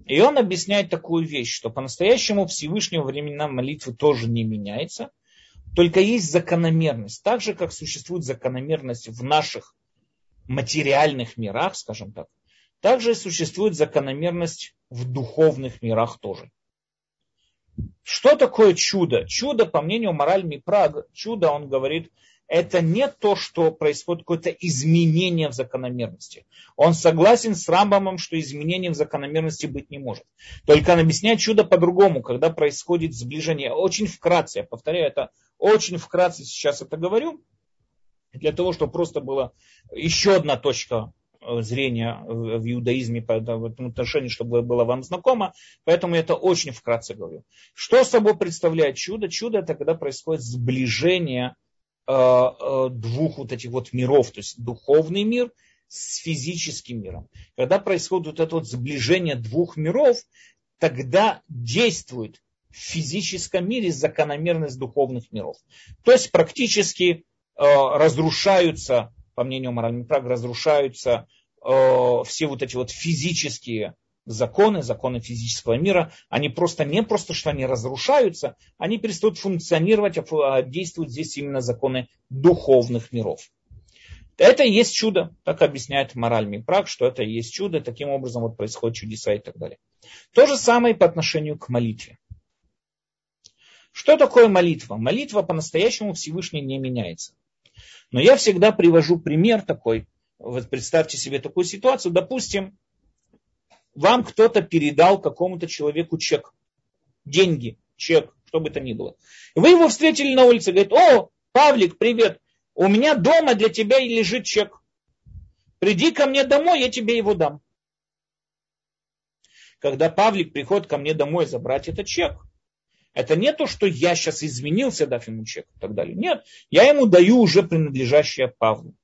И он объясняет такую вещь, что по-настоящему Всевышнего времена молитвы тоже не меняется, только есть закономерность. Так же, как существует закономерность в наших материальных мирах, скажем так, также существует закономерность в духовных мирах тоже. Что такое чудо? Чудо, по мнению Мораль Мипраг, чудо, он говорит, это не то, что происходит какое-то изменение в закономерности. Он согласен с Рамбамом, что изменения в закономерности быть не может. Только он объясняет чудо по-другому, когда происходит сближение. Очень вкратце, я повторяю, это очень вкратце сейчас это говорю, для того, чтобы просто была еще одна точка э, зрения в иудаизме в этом отношении, чтобы было вам знакомо. Поэтому я это очень вкратце говорю. Что собой представляет чудо? Чудо это когда происходит сближение двух вот этих вот миров, то есть духовный мир с физическим миром. Когда происходит вот это вот сближение двух миров, тогда действует в физическом мире закономерность духовных миров. То есть практически э, разрушаются, по мнению моральных прав, разрушаются э, все вот эти вот физические законы, законы физического мира, они просто не просто, что они разрушаются, они перестают функционировать, а действуют здесь именно законы духовных миров. Это и есть чудо, так объясняет мораль Мипрак, что это и есть чудо, таким образом вот происходят чудеса и так далее. То же самое по отношению к молитве. Что такое молитва? Молитва по-настоящему Всевышний не меняется. Но я всегда привожу пример такой. Вот представьте себе такую ситуацию. Допустим, вам кто-то передал какому-то человеку чек. Деньги, чек, что бы то ни было. Вы его встретили на улице, говорит, о, Павлик, привет, у меня дома для тебя лежит чек. Приди ко мне домой, я тебе его дам. Когда Павлик приходит ко мне домой забрать этот чек, это не то, что я сейчас изменился, дав ему чек и так далее. Нет, я ему даю уже принадлежащее Павлу,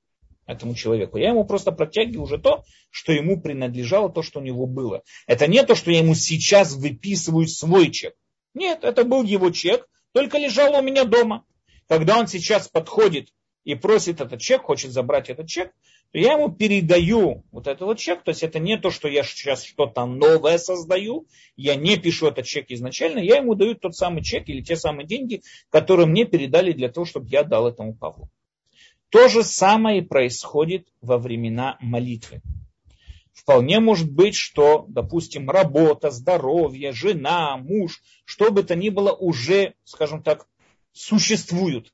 этому человеку. Я ему просто протягиваю уже то, что ему принадлежало, то, что у него было. Это не то, что я ему сейчас выписываю свой чек. Нет, это был его чек, только лежал у меня дома. Когда он сейчас подходит и просит этот чек, хочет забрать этот чек, то я ему передаю вот этот вот чек. То есть это не то, что я сейчас что-то новое создаю, я не пишу этот чек изначально, я ему даю тот самый чек или те самые деньги, которые мне передали для того, чтобы я дал этому Павлу. То же самое происходит во времена молитвы. Вполне может быть, что, допустим, работа, здоровье, жена, муж, что бы то ни было, уже, скажем так, существуют.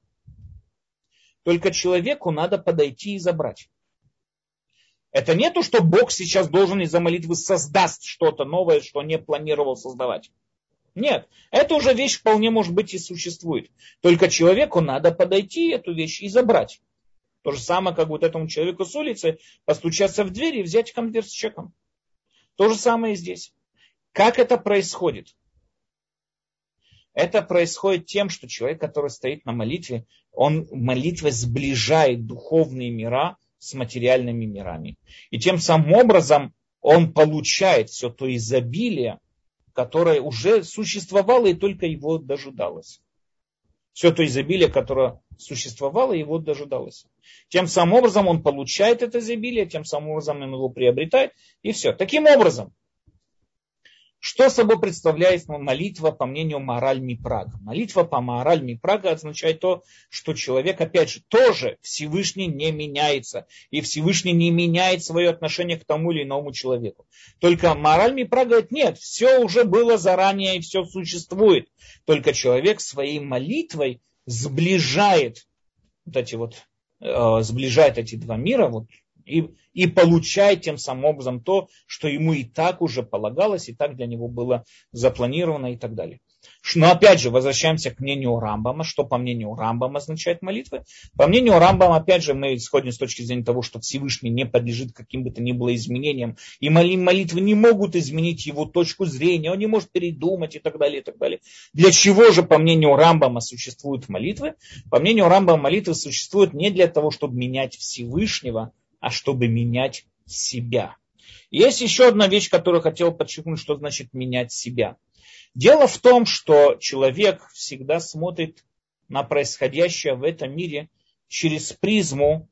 Только человеку надо подойти и забрать. Это не то, что Бог сейчас должен из-за молитвы создаст что-то новое, что не планировал создавать. Нет, это уже вещь вполне может быть и существует. Только человеку надо подойти эту вещь и забрать. То же самое, как вот этому человеку с улицы постучаться в дверь и взять конверт с чеком. То же самое и здесь. Как это происходит? Это происходит тем, что человек, который стоит на молитве, он молитвой сближает духовные мира с материальными мирами. И тем самым образом он получает все то изобилие, которое уже существовало и только его дожидалось. Все то изобилие, которое существовало, его дожидалось. Тем самым образом он получает это изобилие, тем самым образом он его приобретает, и все. Таким образом, что собой представляет молитва по мнению мораль Мипрага? Молитва по мораль Мипрага означает то, что человек, опять же, тоже Всевышний не меняется. И Всевышний не меняет свое отношение к тому или иному человеку. Только мораль Мипрага говорит, нет, все уже было заранее и все существует. Только человек своей молитвой сближает вот эти вот, э, сближает эти два мира, вот и, и получает тем самым образом то, что ему и так уже полагалось, и так для него было запланировано и так далее. Но опять же, возвращаемся к мнению Рамбама. Что по мнению Рамбама означает молитва? По мнению Рамбама, опять же, мы исходим с точки зрения того, что Всевышний не подлежит каким бы то ни было изменениям. И молитвы не могут изменить его точку зрения, он не может передумать и так далее, и так далее. Для чего же, по мнению Рамбама, существуют молитвы? По мнению Рамбама, молитвы существуют не для того, чтобы менять Всевышнего, а чтобы менять себя. Есть еще одна вещь, которую хотел подчеркнуть, что значит менять себя. Дело в том, что человек всегда смотрит на происходящее в этом мире через призму,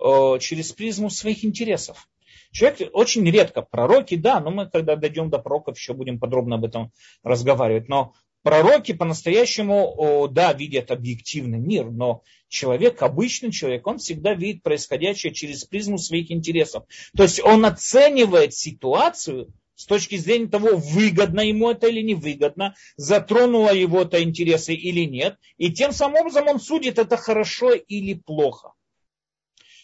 э, через призму своих интересов. Человек очень редко, пророки, да, но мы когда дойдем до пророков, еще будем подробно об этом разговаривать. Но Пророки по-настоящему, да, видят объективный мир, но человек, обычный человек, он всегда видит происходящее через призму своих интересов. То есть он оценивает ситуацию с точки зрения того, выгодно ему это или невыгодно, затронуло его это интересы или нет, и тем самым образом он судит, это хорошо или плохо.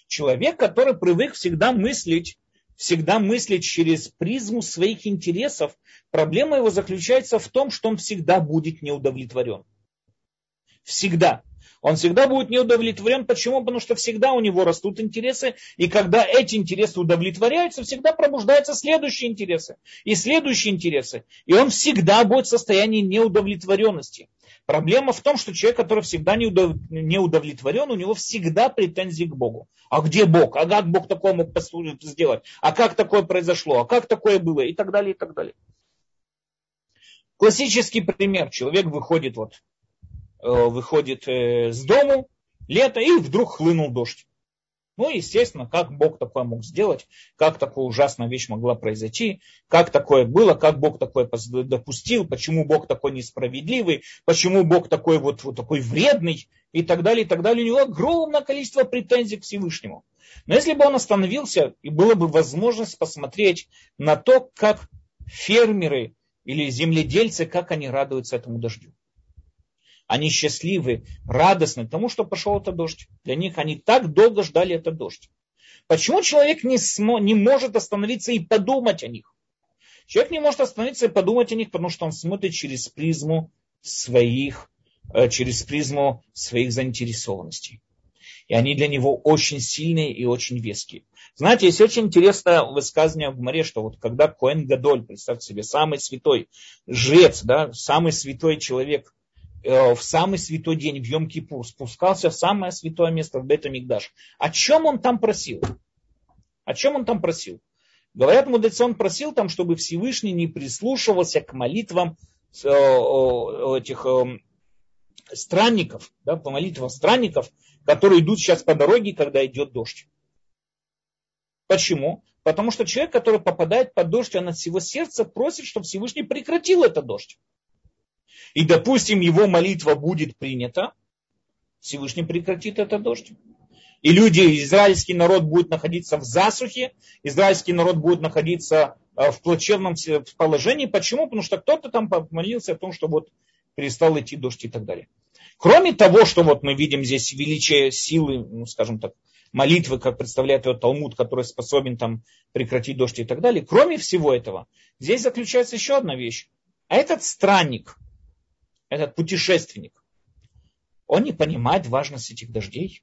Человек, который привык всегда мыслить всегда мыслить через призму своих интересов, проблема его заключается в том, что он всегда будет неудовлетворен. Всегда. Он всегда будет неудовлетворен. Почему? Потому что всегда у него растут интересы, и когда эти интересы удовлетворяются, всегда пробуждаются следующие интересы и следующие интересы. И он всегда будет в состоянии неудовлетворенности. Проблема в том, что человек, который всегда не удовлетворен, у него всегда претензии к Богу. А где Бог? А как Бог такое мог сделать? А как такое произошло? А как такое было? И так далее, и так далее. Классический пример. Человек выходит, вот, э, выходит э, с дому, лето, и вдруг хлынул дождь. Ну, естественно, как Бог такое мог сделать, как такая ужасная вещь могла произойти, как такое было, как Бог такое допустил, почему Бог такой несправедливый, почему Бог такой вот, вот такой вредный и так далее, и так далее. У него огромное количество претензий к Всевышнему. Но если бы он остановился, и была бы возможность посмотреть на то, как фермеры или земледельцы, как они радуются этому дождю. Они счастливы, радостны тому, что пошел этот дождь. Для них они так долго ждали этот дождь. Почему человек не, смо, не может остановиться и подумать о них? Человек не может остановиться и подумать о них, потому что он смотрит через призму своих, э, через призму своих заинтересованностей. И они для него очень сильные и очень веские. Знаете, есть очень интересное высказывание в море, что вот когда Коэн Гадоль, представьте себе, самый святой жрец, да, самый святой человек в самый святой день, в Йом-Кипур, спускался в самое святое место, в Бет-Амикдаш. О чем он там просил? О чем он там просил? Говорят, мудрецы, он просил там, чтобы Всевышний не прислушивался к молитвам э, этих э, странников, да, по молитвам странников, которые идут сейчас по дороге, когда идет дождь. Почему? Потому что человек, который попадает под дождь, он от всего сердца просит, чтобы Всевышний прекратил этот дождь и, допустим, его молитва будет принята, Всевышний прекратит этот дождь. И люди, израильский народ будет находиться в засухе, израильский народ будет находиться э, в плачевном положении. Почему? Потому что кто-то там помолился о том, что вот перестал идти дождь и так далее. Кроме того, что вот мы видим здесь величие силы, ну, скажем так, молитвы, как представляет ее Талмуд, который способен там прекратить дождь и так далее. Кроме всего этого, здесь заключается еще одна вещь. А этот странник, этот путешественник, он не понимает важность этих дождей.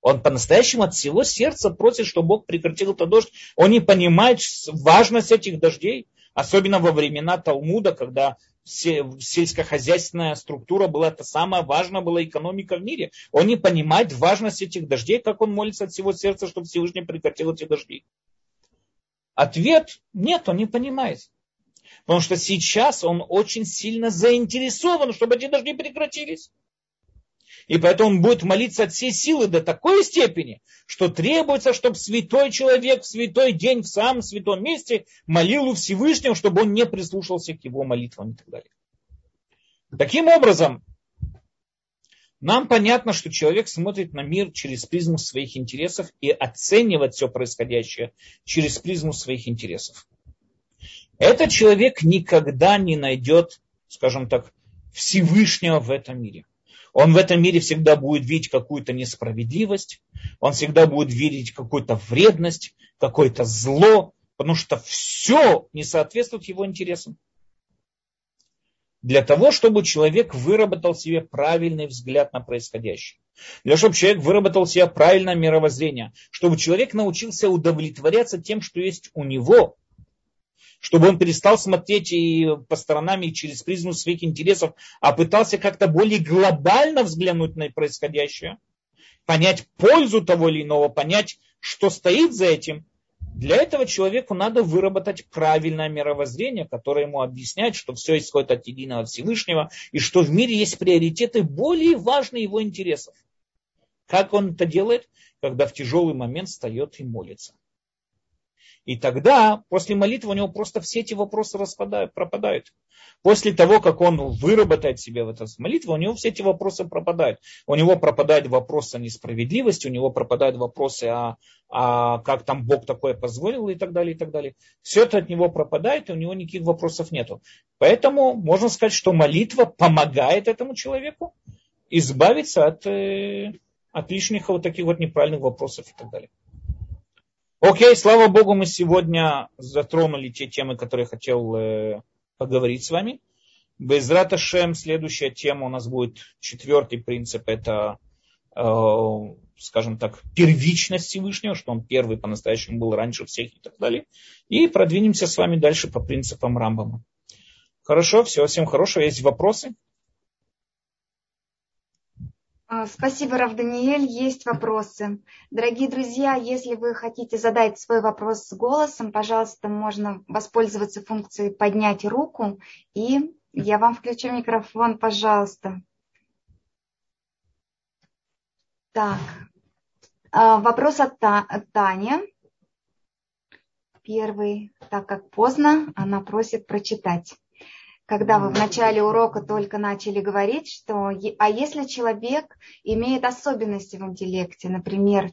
Он по-настоящему от всего сердца просит, чтобы Бог прекратил этот дождь. Он не понимает важность этих дождей, особенно во времена Талмуда, когда сельскохозяйственная структура была это самая важная была экономика в мире. Он не понимает важность этих дождей, как он молится от всего сердца, чтобы Всевышний прекратил эти дожди. Ответ – нет, он не понимает. Потому что сейчас он очень сильно заинтересован, чтобы эти дожди прекратились. И поэтому он будет молиться от всей силы до такой степени, что требуется, чтобы святой человек в святой день, в самом святом месте молил у Всевышнего, чтобы он не прислушался к его молитвам и так далее. Таким образом, нам понятно, что человек смотрит на мир через призму своих интересов и оценивает все происходящее через призму своих интересов этот человек никогда не найдет, скажем так, Всевышнего в этом мире. Он в этом мире всегда будет видеть какую-то несправедливость, он всегда будет видеть какую-то вредность, какое-то зло, потому что все не соответствует его интересам. Для того, чтобы человек выработал себе правильный взгляд на происходящее. Для того, чтобы человек выработал себе правильное мировоззрение. Чтобы человек научился удовлетворяться тем, что есть у него, чтобы он перестал смотреть и по сторонам и через призму своих интересов, а пытался как-то более глобально взглянуть на происходящее, понять пользу того или иного, понять, что стоит за этим. Для этого человеку надо выработать правильное мировоззрение, которое ему объясняет, что все исходит от единого Всевышнего, и что в мире есть приоритеты более важные его интересов. Как он это делает? Когда в тяжелый момент встает и молится. И тогда, после молитвы, у него просто все эти вопросы распадают, пропадают. После того, как он выработает себе в этой молитве, у него все эти вопросы пропадают. У него пропадают вопросы о несправедливости, у него пропадают вопросы о, о как там Бог такое позволил и так далее, и так далее. Все это от него пропадает, и у него никаких вопросов нету. Поэтому можно сказать, что молитва помогает этому человеку избавиться от, э, от лишних вот таких вот неправильных вопросов и так далее. Окей, слава Богу, мы сегодня затронули те темы, которые хотел э, поговорить с вами. Без Раташем следующая тема у нас будет четвертый принцип, это, э, скажем так, первичность Всевышнего, что он первый по-настоящему был раньше всех и так далее. И продвинемся с вами дальше по принципам Рамбама. Хорошо, всего всем хорошего. Есть вопросы? А, спасибо, Рав Даниэль. Есть вопросы. Дорогие друзья, если вы хотите задать свой вопрос с голосом, пожалуйста, можно воспользоваться функцией «поднять руку», и я вам включу микрофон, пожалуйста. Так, А, вопрос от, Та, от Тани. Первый, так как поздно, она просит прочитать. Когда вы в начале урока только начали говорить, что а если человек имеет особенности в интеллекте, например,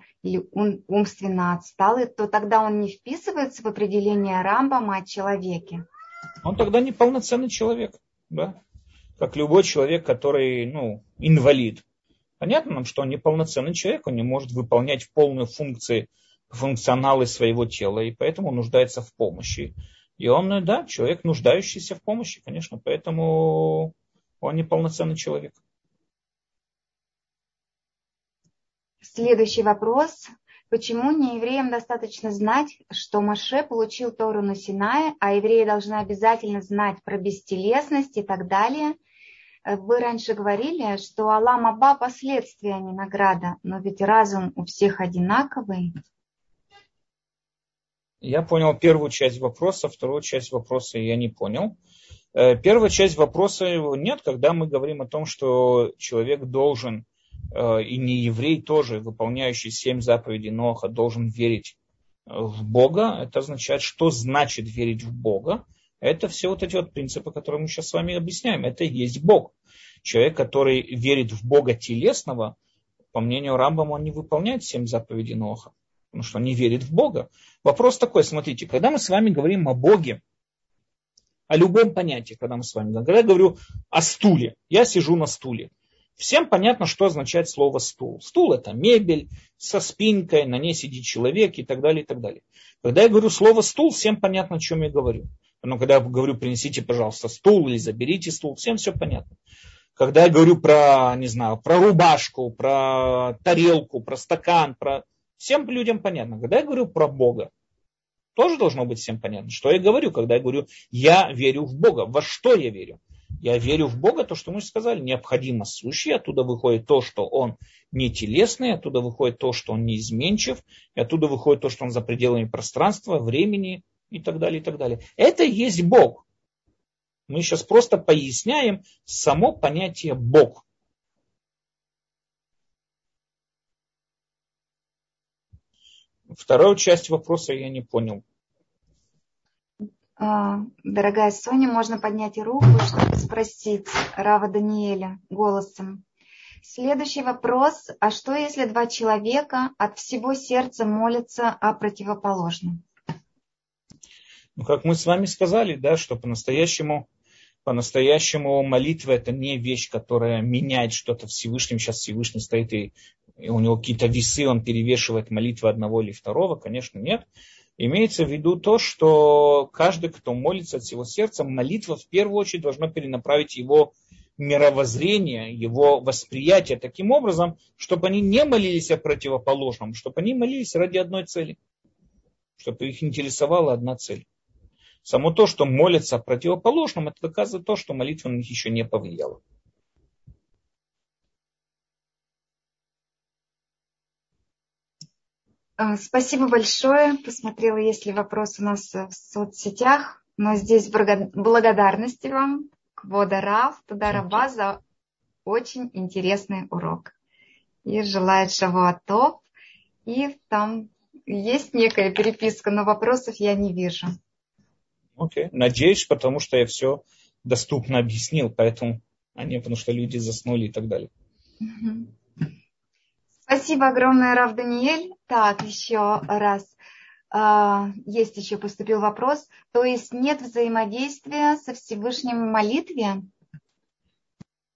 ум, умственно отсталый, то тогда он не вписывается в определение Рамбама о человеке. Он тогда не полноценный человек, да? Как любой человек, который, ну, инвалид. Понятно нам, что он неполноценный человек, он не может выполнять полную функции, функционалы своего тела, и поэтому нуждается в помощи. И он, да, человек, нуждающийся в помощи, конечно, поэтому он неполноценный человек. Следующий вопрос. Почему не евреям достаточно знать, что Маше получил Тору на Синае, а евреи должны обязательно знать про бестелесность и так далее? Вы раньше говорили, что Аллам Аба последствия, а не награда, но ведь разум у всех одинаковый. Я понял первую часть вопроса, вторую часть вопроса я не понял. Э, первая часть вопроса нет, когда мы говорим о том, что человек должен, э, и не еврей тоже, выполняющий семь заповедей Ноха, должен верить в Бога. Это означает, что значит верить в Бога. Это все вот эти вот принципы, которые мы сейчас с вами объясняем. Это и есть Бог. Человек, который верит в Бога телесного, по мнению Рамбама, он не выполняет семь заповедей Ноха потому что он не верит в Бога. Вопрос такой, смотрите, когда мы с вами говорим о Боге, о любом понятии, когда мы с вами говорим, когда я говорю о стуле, я сижу на стуле, всем понятно, что означает слово стул. Стул это мебель со спинкой, на ней сидит человек и так далее, и так далее. Когда я говорю слово стул, всем понятно, о чем я говорю. Но когда я говорю, принесите, пожалуйста, стул или заберите стул, всем все понятно. Когда я говорю про, не знаю, про рубашку, про тарелку, про стакан, про Всем людям понятно. Когда я говорю про Бога, тоже должно быть всем понятно. Что я говорю, когда я говорю, я верю в Бога. Во что я верю? Я верю в Бога, то, что мы сказали, необходимо сущий, оттуда выходит то, что он не телесный, оттуда выходит то, что он неизменчив, и оттуда выходит то, что он за пределами пространства, времени и так далее, и так далее. Это и есть Бог. Мы сейчас просто поясняем само понятие Бог. Вторую часть вопроса я не понял. А, дорогая Соня, можно поднять руку, чтобы спросить Рава Даниэля голосом. Следующий вопрос. А что, если два человека от всего сердца молятся о противоположном? Ну, как мы с вами сказали, да, что по-настоящему по-настоящему молитва это не вещь, которая меняет что-то Всевышним. Сейчас Всевышний стоит и и у него какие-то весы, он перевешивает молитвы одного или второго, конечно, нет. Имеется в виду то, что каждый, кто молится от всего сердца, молитва в первую очередь должна перенаправить его мировоззрение, его восприятие таким образом, чтобы они не молились о противоположном, чтобы они молились ради одной цели, чтобы их интересовала одна цель. Само то, что молятся о противоположном, это доказывает то, что молитва на них еще не повлияла. Спасибо большое. Посмотрела, есть ли вопрос у нас в соцсетях. Но здесь благодарности вам, Кводарав, Тадараба, за очень интересный урок. И желает Шавуатов. И там есть некая переписка, но вопросов я не вижу. Окей, okay. надеюсь, потому что я все доступно объяснил, поэтому, а не потому что люди заснули и так далее. Uh-huh. Спасибо огромное, Рав Даниэль. Так, еще раз. А, есть еще поступил вопрос. То есть нет взаимодействия со Всевышним в молитве?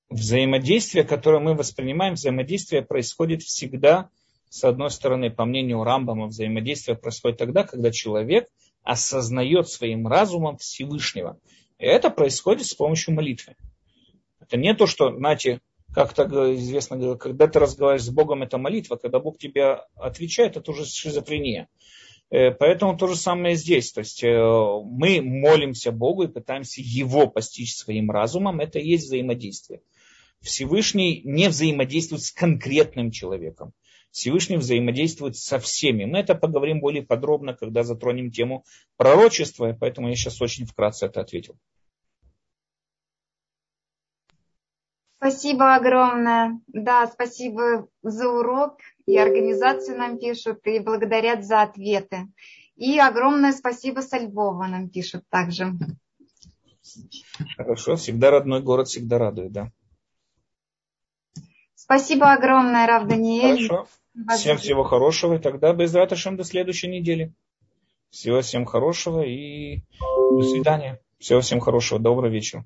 Взаимодействие, которое мы воспринимаем, взаимодействие происходит всегда, с одной стороны, по мнению Рамбама, взаимодействие происходит тогда, когда человек осознает своим разумом Всевышнего. И это происходит с помощью молитвы. Это не то, что, знаете, как так известно, когда ты разговариваешь с Богом, это молитва, когда Бог тебе отвечает, это уже шизофрения. Э, поэтому то же самое здесь. То есть э, мы молимся Богу и пытаемся Его постичь своим разумом. Это и есть взаимодействие. Всевышний не взаимодействует с конкретным человеком. Всевышний взаимодействует со всеми. Мы это поговорим более подробно, когда затронем тему пророчества, поэтому я сейчас очень вкратце это ответил. Спасибо огромное. Да, спасибо за урок. И организацию нам пишут, и благодарят за ответы. И огромное спасибо со Львова нам пишут также. Хорошо, всегда родной город всегда радует, да. Спасибо огромное, Рав Даниэль. Хорошо. Всем всего хорошего. И тогда без раташем до следующей недели. Всего всем хорошего и до свидания. Всего всем хорошего. Доброго вечера.